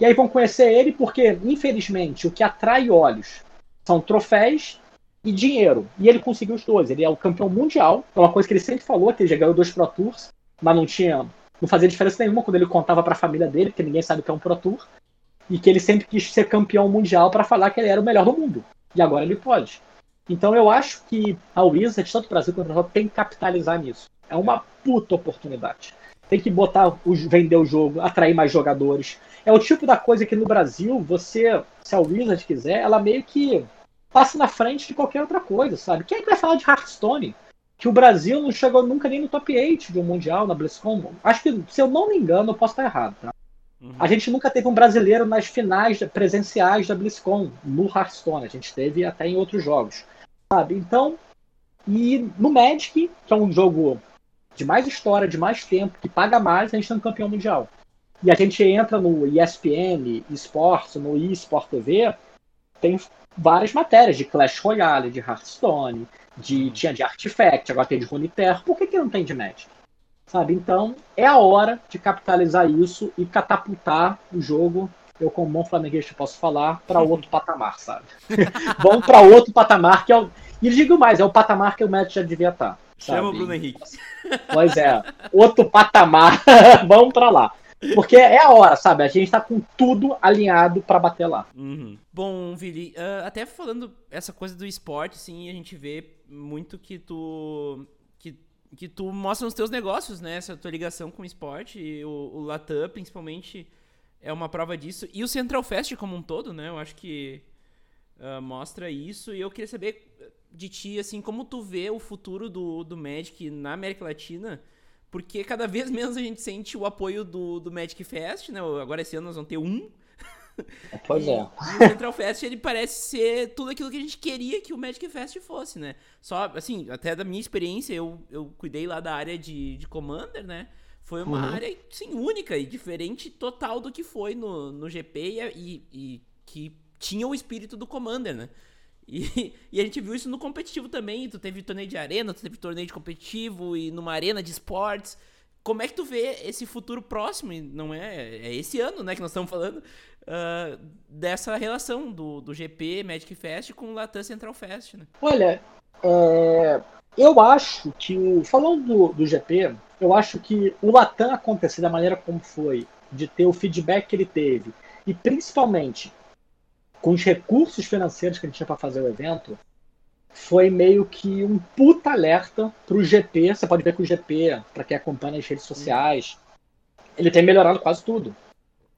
[SPEAKER 2] E aí vão conhecer ele porque, infelizmente, o que atrai olhos são troféus e dinheiro. E ele conseguiu os dois. Ele é o campeão mundial, é uma coisa que ele sempre falou, que ele já ganhou dois Pro Tours, mas não tinha. Não fazia diferença nenhuma quando ele contava para a família dele, porque ninguém sabe o que é um Pro Tour. E que ele sempre quis ser campeão mundial para falar que ele era o melhor do mundo. E agora ele pode. Então eu acho que a Wizard, tanto o Brasil quanto o Brasil, tem que capitalizar nisso. É uma puta oportunidade tem que botar, vender o jogo, atrair mais jogadores. É o tipo da coisa que no Brasil, você, se a Wizard quiser, ela meio que passa na frente de qualquer outra coisa, sabe? Quem é que vai falar de Hearthstone? Que o Brasil não chegou nunca nem no top 8 de um Mundial na BlizzCon. Acho que, se eu não me engano, eu posso estar errado, tá? Uhum. A gente nunca teve um brasileiro nas finais presenciais da BlizzCon, no Hearthstone. A gente teve até em outros jogos, sabe? Então, e no Magic, que é um jogo de mais história, de mais tempo, que paga mais, a gente tem um campeão mundial. E a gente entra no ESPN, Esports, no eSport TV, tem várias matérias de Clash Royale, de Hearthstone, de, tinha de Artifact, agora tem de Runeterra. Por que, que não tem de Magic? Sabe? Então, é a hora de capitalizar isso e catapultar o jogo, eu como bom flamenguista posso falar, para outro patamar, sabe? Vamos para outro patamar, que é o... E digo mais, é o patamar que o Magic já devia estar.
[SPEAKER 1] Chama o Bruno Henrique.
[SPEAKER 2] Pois é, outro patamar. Vamos para lá. Porque é a hora, sabe? A gente tá com tudo alinhado para bater lá.
[SPEAKER 1] Uhum. Bom, Vili, uh, até falando essa coisa do esporte, sim, a gente vê muito que tu. que, que tu mostra nos teus negócios, né? Essa tua ligação com o esporte. E o, o Latam, principalmente, é uma prova disso. E o Central Fest como um todo, né? Eu acho que uh, mostra isso. E eu queria saber de ti, assim, como tu vê o futuro do, do Magic na América Latina porque cada vez menos a gente sente o apoio do, do Magic Fest, né? Agora esse ano nós vamos ter um.
[SPEAKER 2] Pois é.
[SPEAKER 1] E o Central Fest, ele parece ser tudo aquilo que a gente queria que o Magic Fest fosse, né? Só, assim, até da minha experiência, eu, eu cuidei lá da área de, de Commander, né? Foi uma uhum. área, sim, única e diferente total do que foi no, no GP e, e, e que tinha o espírito do Commander, né? E, e, a gente viu isso no competitivo também. Tu teve torneio de arena, tu teve torneio de competitivo e numa arena de esportes. Como é que tu vê esse futuro próximo, não é? É esse ano, né, que nós estamos falando, uh, dessa relação do, do GP Magic Fest com o Latam Central Fest, né?
[SPEAKER 2] Olha, é, eu acho que, falando do, do GP, eu acho que o Latam acontecer da maneira como foi, de ter o feedback que ele teve, e principalmente com os recursos financeiros que a gente tinha para fazer o evento, foi meio que um puta alerta para o GP. Você pode ver que o GP, para quem acompanha as redes sociais, ele tem melhorado quase tudo.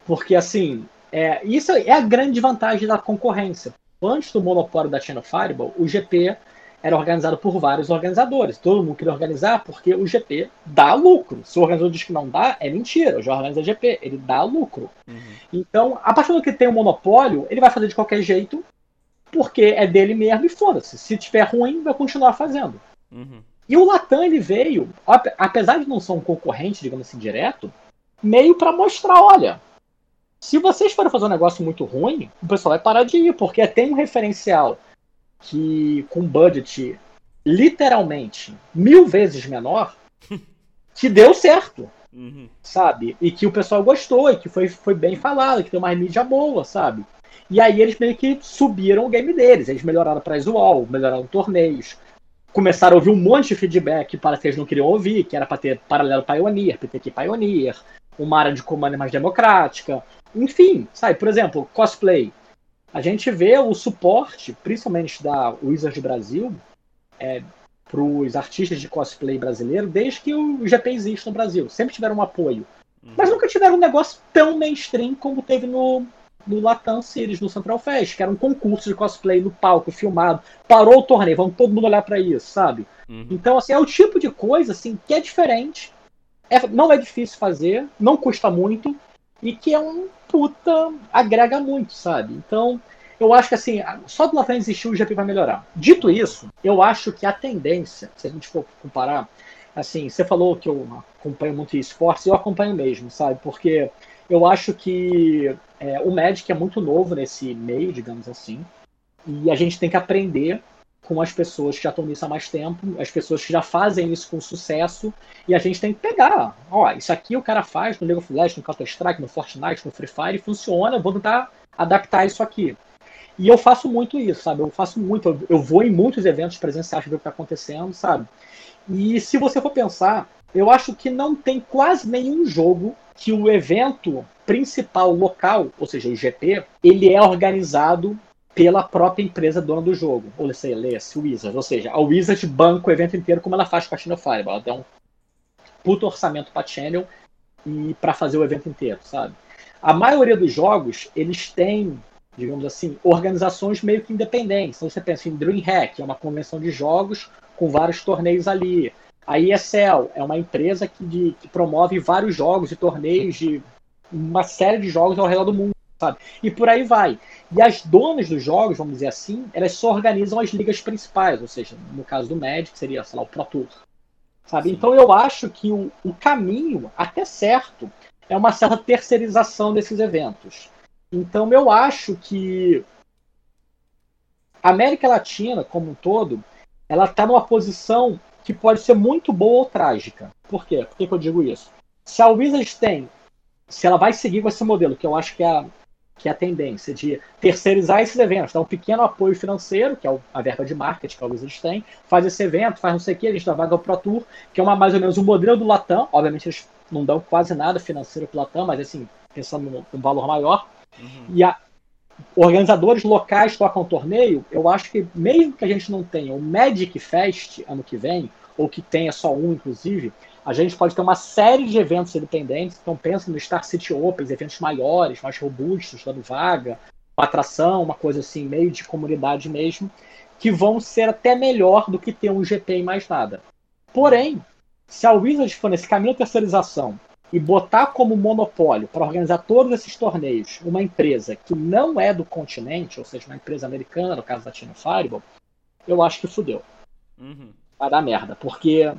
[SPEAKER 2] Porque, assim, é, isso é a grande vantagem da concorrência. Antes do monopólio da China Fireball, o GP era organizado por vários organizadores. Todo mundo queria organizar porque o GP dá lucro. Se o organizador diz que não dá, é mentira. O já organiza GP, ele dá lucro. Uhum. Então, a partir do que tem um monopólio, ele vai fazer de qualquer jeito, porque é dele mesmo e foda-se. Se tiver ruim, vai continuar fazendo. Uhum. E o Latam ele veio, apesar de não ser um concorrente, digamos assim, direto, meio para mostrar, olha, se vocês forem fazer um negócio muito ruim, o pessoal vai parar de ir, porque tem um referencial que com budget literalmente mil vezes menor, que deu certo. Uhum. Sabe? E que o pessoal gostou, e que foi, foi bem falado, que tem uma mídia boa, sabe? E aí eles meio que subiram o game deles. Eles melhoraram para wall, melhoraram torneios. Começaram a ouvir um monte de feedback para que eles não queriam ouvir, que era para ter paralelo Pioneer, PTQ Pioneer, uma área de comando mais democrática. Enfim, sabe? Por exemplo, cosplay a gente vê o suporte, principalmente da Wizards Brasil, é, para os artistas de cosplay brasileiro, desde que o GP existe no Brasil. Sempre tiveram um apoio. Uhum. Mas nunca tiveram um negócio tão mainstream como teve no, no Latam Series, no Central Fest, que era um concurso de cosplay no palco, filmado. Parou o torneio, vamos todo mundo olhar para isso, sabe? Uhum. Então, assim, é o tipo de coisa assim, que é diferente, é, não é difícil fazer, não custa muito, e que é um puta. agrega muito, sabe? Então, eu acho que assim, só do Latam existir o GP vai melhorar. Dito isso, eu acho que a tendência, se a gente for comparar, assim, você falou que eu acompanho muito esportes, eu acompanho mesmo, sabe? Porque eu acho que é, o Magic é muito novo nesse meio, digamos assim, e a gente tem que aprender com as pessoas que já estão nisso há mais tempo, as pessoas que já fazem isso com sucesso, e a gente tem que pegar. Ó, isso aqui o cara faz no League of Legends, no Counter-Strike, no Fortnite, no Free Fire, funciona, eu vou tentar adaptar isso aqui. E eu faço muito isso, sabe? Eu faço muito, eu vou em muitos eventos presenciais ver o que está acontecendo, sabe? E se você for pensar, eu acho que não tem quase nenhum jogo que o evento principal local, ou seja, o GP, ele é organizado pela própria empresa dona do jogo, ou seja, lê-se Wizard, ou seja, a Wizard banca o evento inteiro como ela faz com a China Fire, ela dá um puto orçamento para Channel e para fazer o evento inteiro, sabe? A maioria dos jogos, eles têm, digamos assim, organizações meio que independentes. Então você pensa em DreamHack, é uma convenção de jogos com vários torneios ali. A ESL é uma empresa que, de, que promove vários jogos e torneios de uma série de jogos ao redor do mundo, sabe? E por aí vai. E as donas dos jogos, vamos dizer assim, elas só organizam as ligas principais, ou seja, no caso do Magic seria, sei lá, o Pro Tour. Sabe? Então eu acho que o, o caminho, até certo, é uma certa terceirização desses eventos. Então eu acho que a América Latina, como um todo, ela está numa posição que pode ser muito boa ou trágica. Por quê? Por que, que eu digo isso? Se a Wizards tem, se ela vai seguir com esse modelo, que eu acho que é a que é a tendência de terceirizar esses eventos, dar um pequeno apoio financeiro, que é a verba de marketing que alguns eles têm, faz esse evento, faz não sei o que, a gente dá vaga ao Pro Tour, que é uma, mais ou menos um modelo do Latam, obviamente eles não dão quase nada financeiro para o Latam, mas assim, pensando num valor maior, uhum. e a, organizadores locais tocam o torneio, eu acho que mesmo que a gente não tenha o Magic Fest ano que vem, ou que tenha só um, inclusive, a gente pode ter uma série de eventos independentes. Então, pensa no Star City Open, eventos maiores, mais robustos, dando vaga, uma atração, uma coisa assim, meio de comunidade mesmo, que vão ser até melhor do que ter um GP e mais nada. Porém, se a Wizards for nesse caminho de terceirização e botar como monopólio para organizar todos esses torneios uma empresa que não é do continente, ou seja, uma empresa americana, no caso da China Fireball, eu acho que fudeu. Uhum. Vai dar merda, porque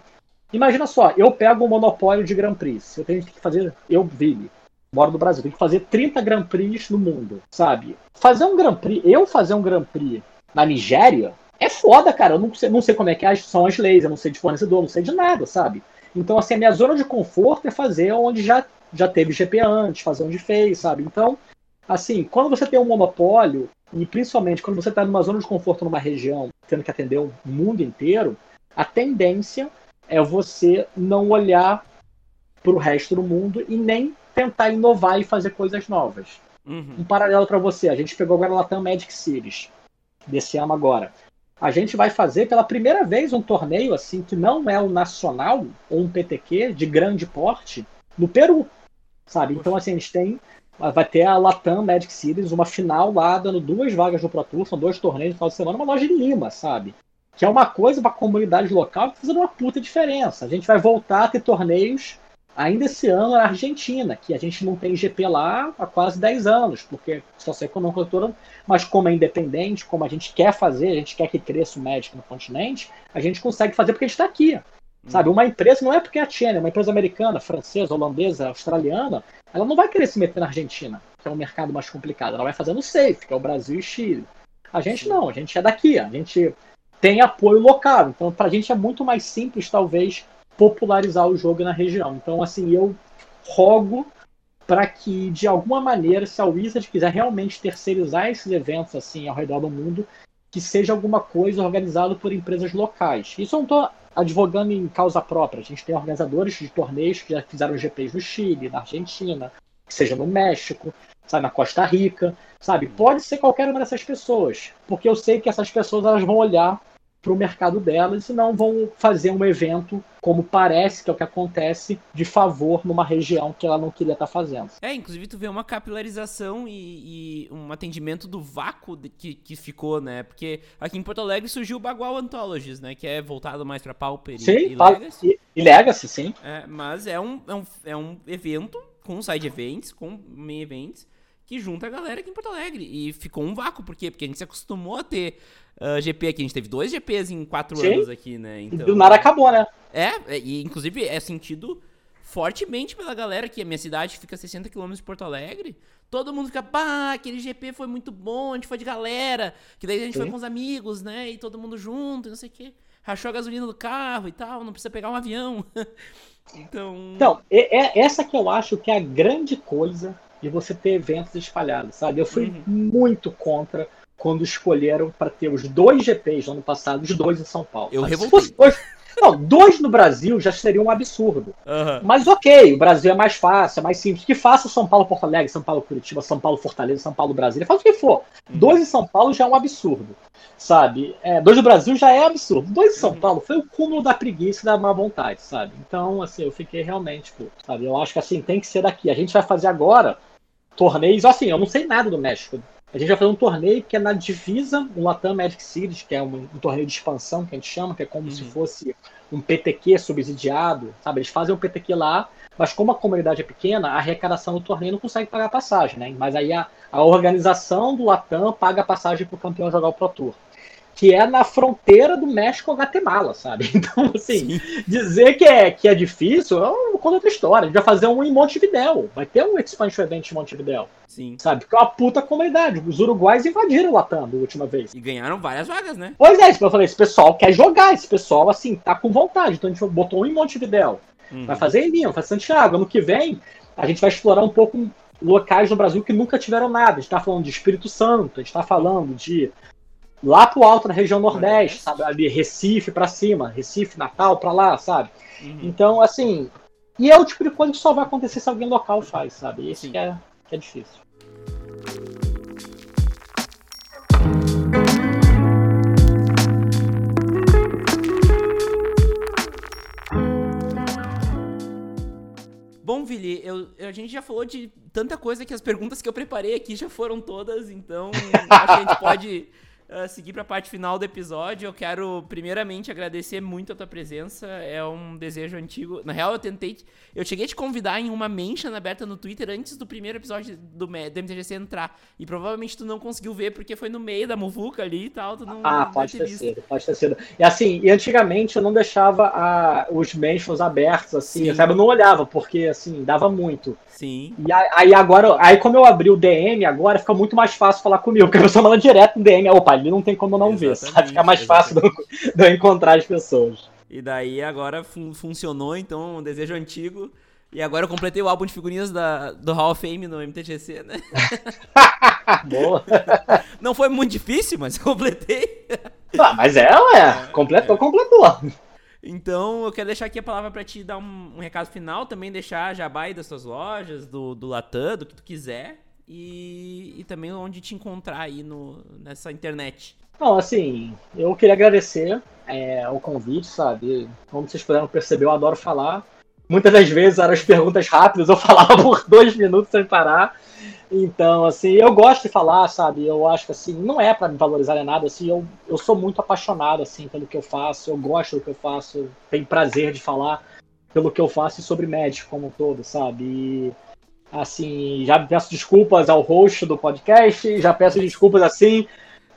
[SPEAKER 2] Imagina só, eu pego um monopólio de Grand Prix. Eu tenho que fazer. Eu, Vili, moro no Brasil, tenho que fazer 30 Grand Prix no mundo, sabe? Fazer um Grand Prix, eu fazer um Grand Prix na Nigéria é foda, cara. Eu não sei, não sei como é que são as leis, eu não sei de fornecedor, não sei de nada, sabe? Então, assim, a minha zona de conforto é fazer onde já, já teve GP antes, fazer onde fez, sabe? Então, assim, quando você tem um monopólio, e principalmente quando você está numa zona de conforto numa região, tendo que atender o mundo inteiro, a tendência é você não olhar para o resto do mundo e nem tentar inovar e fazer coisas novas. Uhum. Um paralelo para você, a gente pegou agora a Latam Magic Series desse ano agora. A gente vai fazer pela primeira vez um torneio assim que não é o nacional ou um PTQ de grande porte no Peru, sabe? Então assim a gente tem vai ter a Latam Magic Series, uma final lá dando duas vagas no Pro Tour, são dois torneios no final de semana, uma loja de Lima, sabe? Que é uma coisa para a comunidade local que tá fazendo uma puta diferença. A gente vai voltar a ter torneios ainda esse ano na Argentina, que a gente não tem GP lá há quase 10 anos, porque situação econômica toda, mas como é independente, como a gente quer fazer, a gente quer que cresça o médico no continente, a gente consegue fazer porque a gente está aqui. Sabe, uma empresa não é porque é a China, é uma empresa americana, francesa, holandesa, australiana, ela não vai querer se meter na Argentina, que é um mercado mais complicado. Ela vai fazer no safe, que é o Brasil e Chile. A gente não, a gente é daqui, a gente tem apoio local. Então, para a gente é muito mais simples, talvez, popularizar o jogo na região. Então, assim, eu rogo para que, de alguma maneira, se a Wizard quiser realmente terceirizar esses eventos assim ao redor do mundo, que seja alguma coisa organizada por empresas locais. Isso eu não estou advogando em causa própria. A gente tem organizadores de torneios que já fizeram GPs no Chile, na Argentina, seja no México, sabe, na Costa Rica, sabe? Pode ser qualquer uma dessas pessoas, porque eu sei que essas pessoas elas vão olhar para o mercado delas e não vão fazer um evento como parece que é o que acontece de favor numa região que ela não queria estar tá fazendo.
[SPEAKER 1] É, inclusive tu vê uma capilarização e, e um atendimento do vácuo que, que ficou, né? Porque aqui em Porto Alegre surgiu o Bagual Anthologies, né? Que é voltado mais para Pauper
[SPEAKER 2] sim,
[SPEAKER 1] e,
[SPEAKER 2] e Legacy. E, e Legacy, sim.
[SPEAKER 1] É, mas é um, é, um, é um evento com side events, com main events, que junta a galera aqui em Porto Alegre. E ficou um vácuo, por quê? Porque a gente se acostumou a ter uh, ah, GP aqui. A gente teve dois GPs em quatro Sim. anos aqui, né?
[SPEAKER 2] Então, do nada acabou, né?
[SPEAKER 1] É, e inclusive é sentido fortemente pela galera que a minha cidade fica a 60 km de Porto Alegre. Todo mundo fica, pá, aquele GP foi muito bom, a gente foi de galera. Que daí a gente Sim. foi com os amigos, né? E todo mundo junto, não sei o quê. Rachou a gasolina do carro e tal, não precisa pegar um avião. então.
[SPEAKER 2] Então, é, é essa que eu acho que é a grande coisa de você ter eventos espalhados, sabe? Eu fui uhum. muito contra quando escolheram para ter os dois GPs no ano passado, os dois em São Paulo.
[SPEAKER 1] Eu revoltei.
[SPEAKER 2] Dois, não, dois no Brasil já seria um absurdo. Uhum. Mas ok, o Brasil é mais fácil, é mais simples. Que faça São Paulo, Porto Alegre, São Paulo, Curitiba, São Paulo, Fortaleza, São Paulo, Brasília, faz o que for. Uhum. Dois em São Paulo já é um absurdo, sabe? É, dois no Brasil já é absurdo. Dois em São uhum. Paulo foi o cúmulo da preguiça e da má vontade, sabe? Então, assim, eu fiquei realmente, pô, sabe? Eu acho que assim, tem que ser daqui. A gente vai fazer agora torneios, assim, eu não sei nada do México. A gente vai fazer um torneio que é na divisa, o Latam Magic Series, que é um, um, torneio de expansão que a gente chama, que é como uhum. se fosse um PTQ subsidiado, sabe? Eles fazem um PTQ lá, mas como a comunidade é pequena, a arrecadação do torneio não consegue pagar passagem, né? Mas aí a, a organização do Latam paga a passagem para o campeão jogar o Pro Tour que é na fronteira do México com Guatemala, sabe? Então, assim, Sim. dizer que é, que é difícil é uma outra história. A gente vai fazer um em Montevidéu. Vai ter um Expansion Event em Montevidéu.
[SPEAKER 1] Sim.
[SPEAKER 2] Sabe? Porque é uma puta comunidade. Os uruguais invadiram o Latam da última vez.
[SPEAKER 1] E ganharam várias vagas, né?
[SPEAKER 2] Pois é, eu falei, esse pessoal quer jogar, esse pessoal, assim, tá com vontade. Então a gente botou um em Montevidéu. Uhum. Vai fazer em Lima, vai fazer Santiago. Ano que vem, a gente vai explorar um pouco locais no Brasil que nunca tiveram nada. A gente está falando de Espírito Santo, a gente está falando de lá pro alto na região Nordeste, sabe? Ali, Recife para cima, Recife, Natal para lá, sabe? Uhum. Então, assim, e é o tipo de coisa que só vai acontecer se alguém local faz, sabe? Esse que é, que é difícil.
[SPEAKER 1] Bom, Vili, eu, a gente já falou de tanta coisa que as perguntas que eu preparei aqui já foram todas, então acho que a gente pode uh, seguir para a parte final do episódio, eu quero primeiramente agradecer muito a tua presença. É um desejo antigo. Na real, eu tentei. Eu cheguei a te convidar em uma mention aberta no Twitter antes do primeiro episódio do, do MTGC entrar. E provavelmente tu não conseguiu ver porque foi no meio da muvuca ali e tal. Tu não,
[SPEAKER 2] ah, pode ter, sido, pode ter sido. E assim, e antigamente eu não deixava a, os mentions abertos, assim, sabe? Eu não olhava, porque assim, dava muito.
[SPEAKER 1] Sim.
[SPEAKER 2] E aí agora, aí como eu abri o DM agora, fica muito mais fácil falar comigo, porque a pessoa manda direto no DM, opa, ali não tem como não exatamente, ver, sabe? Fica mais fácil de, eu encontrar as pessoas.
[SPEAKER 1] E daí agora fun funcionou, então, um desejo antigo. E agora eu completei o álbum de figurinhas da, do Hall of Fame no MTGC, né?
[SPEAKER 2] Boa!
[SPEAKER 1] Não foi muito difícil, mas eu completei.
[SPEAKER 2] Ah, mas é, ué. Completou, é. completou.
[SPEAKER 1] Então, eu quero deixar aqui a palavra para te dar um, um, recado final, também deixar jabá aí das suas lojas, do, do Latam, do que tu quiser, e, e também onde te encontrar aí no, nessa internet.
[SPEAKER 2] Bom, assim, eu queria agradecer é, o convite, sabe? Como vocês puderam perceber, eu adoro falar. Muitas das vezes eram as perguntas rápidas, eu falava por dois minutos sem parar. Então, assim, eu gosto de falar, sabe? Eu acho que, assim, não é para me valorizar em nada, assim, eu, eu sou muito apaixonado, assim, pelo que eu faço, eu gosto do que eu faço, tenho prazer de falar pelo que eu faço e sobre médico como um todo, sabe? E, assim, já peço desculpas ao host do podcast, já peço desculpas, assim,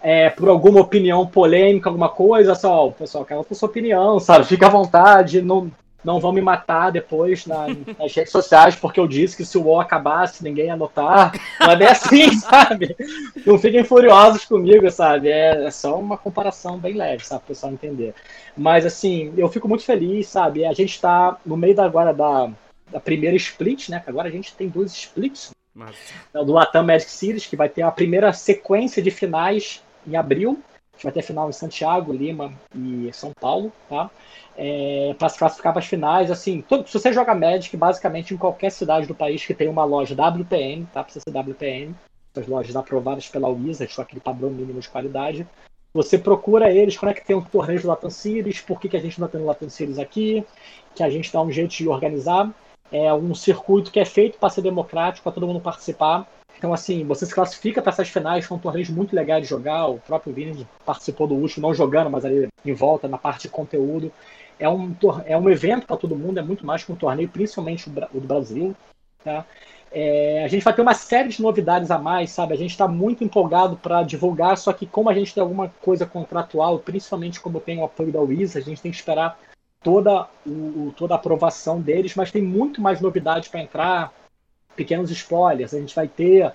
[SPEAKER 2] é, por alguma opinião polêmica, alguma coisa, só, pessoal, quero a sua opinião, sabe? Fica à vontade, não, não vão me matar depois na, nas redes sociais porque eu disse que se o UOL acabasse ninguém ia notar. Não é assim, sabe? Não fiquem furiosos comigo, sabe? É, é só uma comparação bem leve, sabe? Para o pessoal entender. Mas, assim, eu fico muito feliz, sabe? A gente está no meio da, agora da, da primeira split, né? Que agora a gente tem dois splits. Mas... Do Latam Magic Series, que vai ter a primeira sequência de finais em abril. A gente vai ter final em Santiago, Lima e São Paulo, tá? é, para se classificar para as finais. Assim, todo, se você joga Magic, basicamente em qualquer cidade do país que tem uma loja WPN, tá? Precisa ser WPN, as lojas aprovadas pela Wizard, com aquele padrão mínimo de qualidade. Você procura eles, quando é que tem um torneio do Latam Series, por que, que a gente não está tendo Latam Series aqui, que a gente dá um jeito de organizar. É um circuito que é feito para ser democrático, para todo mundo participar. Então, assim, você se classifica para essas finais, são torneios muito legais de jogar. O próprio Vini participou do último, não jogando, mas ali em volta, na parte de conteúdo é um, é um evento para todo mundo, é muito mais que um torneio, principalmente o do Brasil. Tá? É, a gente vai ter uma série de novidades a mais, sabe? A gente está muito empolgado para divulgar, só que como a gente tem alguma coisa contratual, principalmente como tem o apoio da Wizard, a gente tem que esperar toda, o, toda a aprovação deles, mas tem muito mais novidades para entrar, pequenos spoilers. A gente vai ter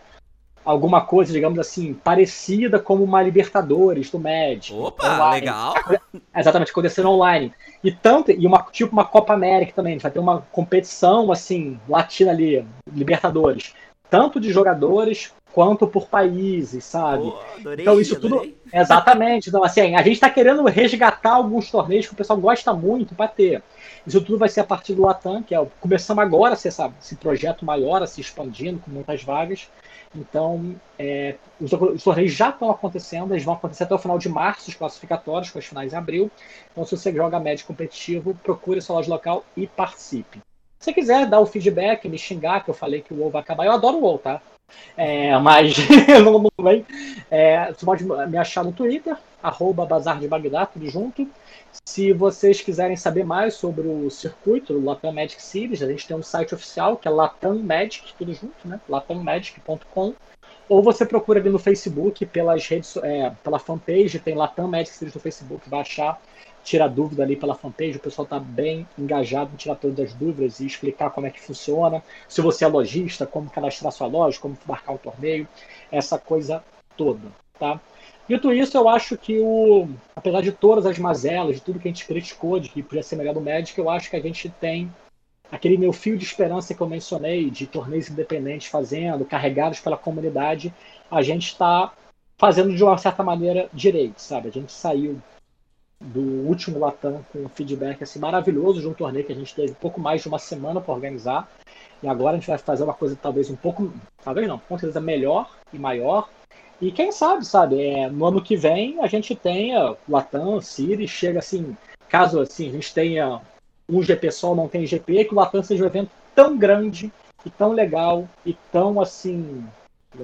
[SPEAKER 2] alguma coisa, digamos assim, parecida como uma Libertadores do Magic.
[SPEAKER 1] Opa, online. legal!
[SPEAKER 2] Exatamente, acontecendo online. E tanto, e uma, tipo uma Copa América também, a gente vai ter uma competição, assim, latina ali, Libertadores. Tanto de jogadores quanto por países, sabe? Oh, adorei, então isso tudo. Adorei. Exatamente. Então, assim, a gente está querendo resgatar alguns torneios que o pessoal gosta muito para ter. Isso tudo vai ser a partir do Latam, que é começamos agora a ser sabe, esse projeto maior, a se expandindo com muitas vagas. Então, é, os, os, torneios já estão acontecendo, eles vão acontecer até o final de março, os classificatórios, com as finais em abril. Então, se você joga médio competitivo, procure sua loja local e participe. Se quiser dar o feedback, me xingar, que eu falei que o WoW vai acabar, eu adoro o WoW, tá? É, mas não, não vem. É, você pode me achar no Twitter, arroba Bazar de Bagdá, tudo junto. Se vocês quiserem saber mais sobre o circuito, o Latam Magic Series, a gente tem um site oficial que é Latam Magic, tudo junto, né? latammagic.com. Ou você procura ali no Facebook, pelas redes, é, pela fanpage, tem Latam Magic Series no Facebook, vai achar, tira dúvida ali pela fanpage, o pessoal está bem engajado em tirar todas as dúvidas e explicar como é que funciona. Se você é lojista, como cadastrar sua loja, como marcar o torneio, essa coisa toda, tá? Dito isso, eu acho que o, apesar de todas as mazelas, de tudo que a gente criticou, de que podia ser melhor do Magic, eu acho que a gente tem aquele meu fio de esperança que eu mencionei, de torneios independentes fazendo, carregados pela comunidade, a gente está fazendo de uma certa maneira direito, sabe? A gente saiu do último Latam com um feedback assim, maravilhoso de um torneio que a gente teve pouco mais de uma semana para organizar. E agora a gente vai fazer uma coisa talvez um pouco, talvez não, com certeza melhor e maior. E quem sabe, sabe, é, no ano que vem a gente tenha Latam, Siri, chega assim, caso assim, a gente tenha um GP só, não tem GP, que o Latam seja um evento tão grande e tão legal e tão assim,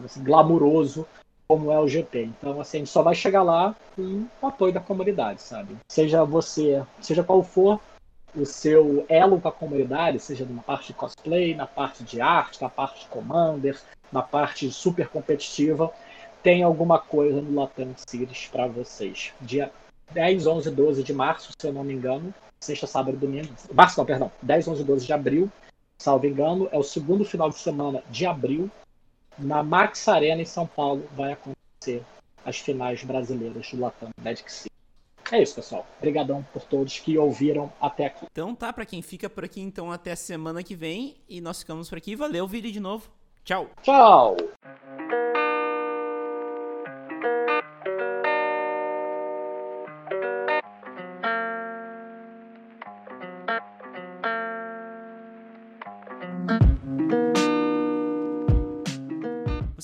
[SPEAKER 2] assim glamuroso como é o GP. Então, assim, a gente só vai chegar lá com o apoio da comunidade, sabe? Seja você, seja qual for o seu elo com a comunidade, seja na parte de cosplay, na parte de arte, na parte de commander, na parte super competitiva, tem alguma coisa no Latam Series para vocês. Dia 10, 11, 12 de março, se eu não me engano, sexta, sábado e domingo. Março, não, perdão, 10, 11, 12 de abril, salvo engano, é o segundo final de semana de abril na Max Arena em São Paulo vai acontecer as finais brasileiras do Latam Magic City. É isso, pessoal. Obrigadão por todos que ouviram até aqui.
[SPEAKER 1] Então tá, para quem fica por aqui, então até semana que vem. E nós ficamos por aqui. Valeu, Vili, de novo. Tchau.
[SPEAKER 2] Tchau.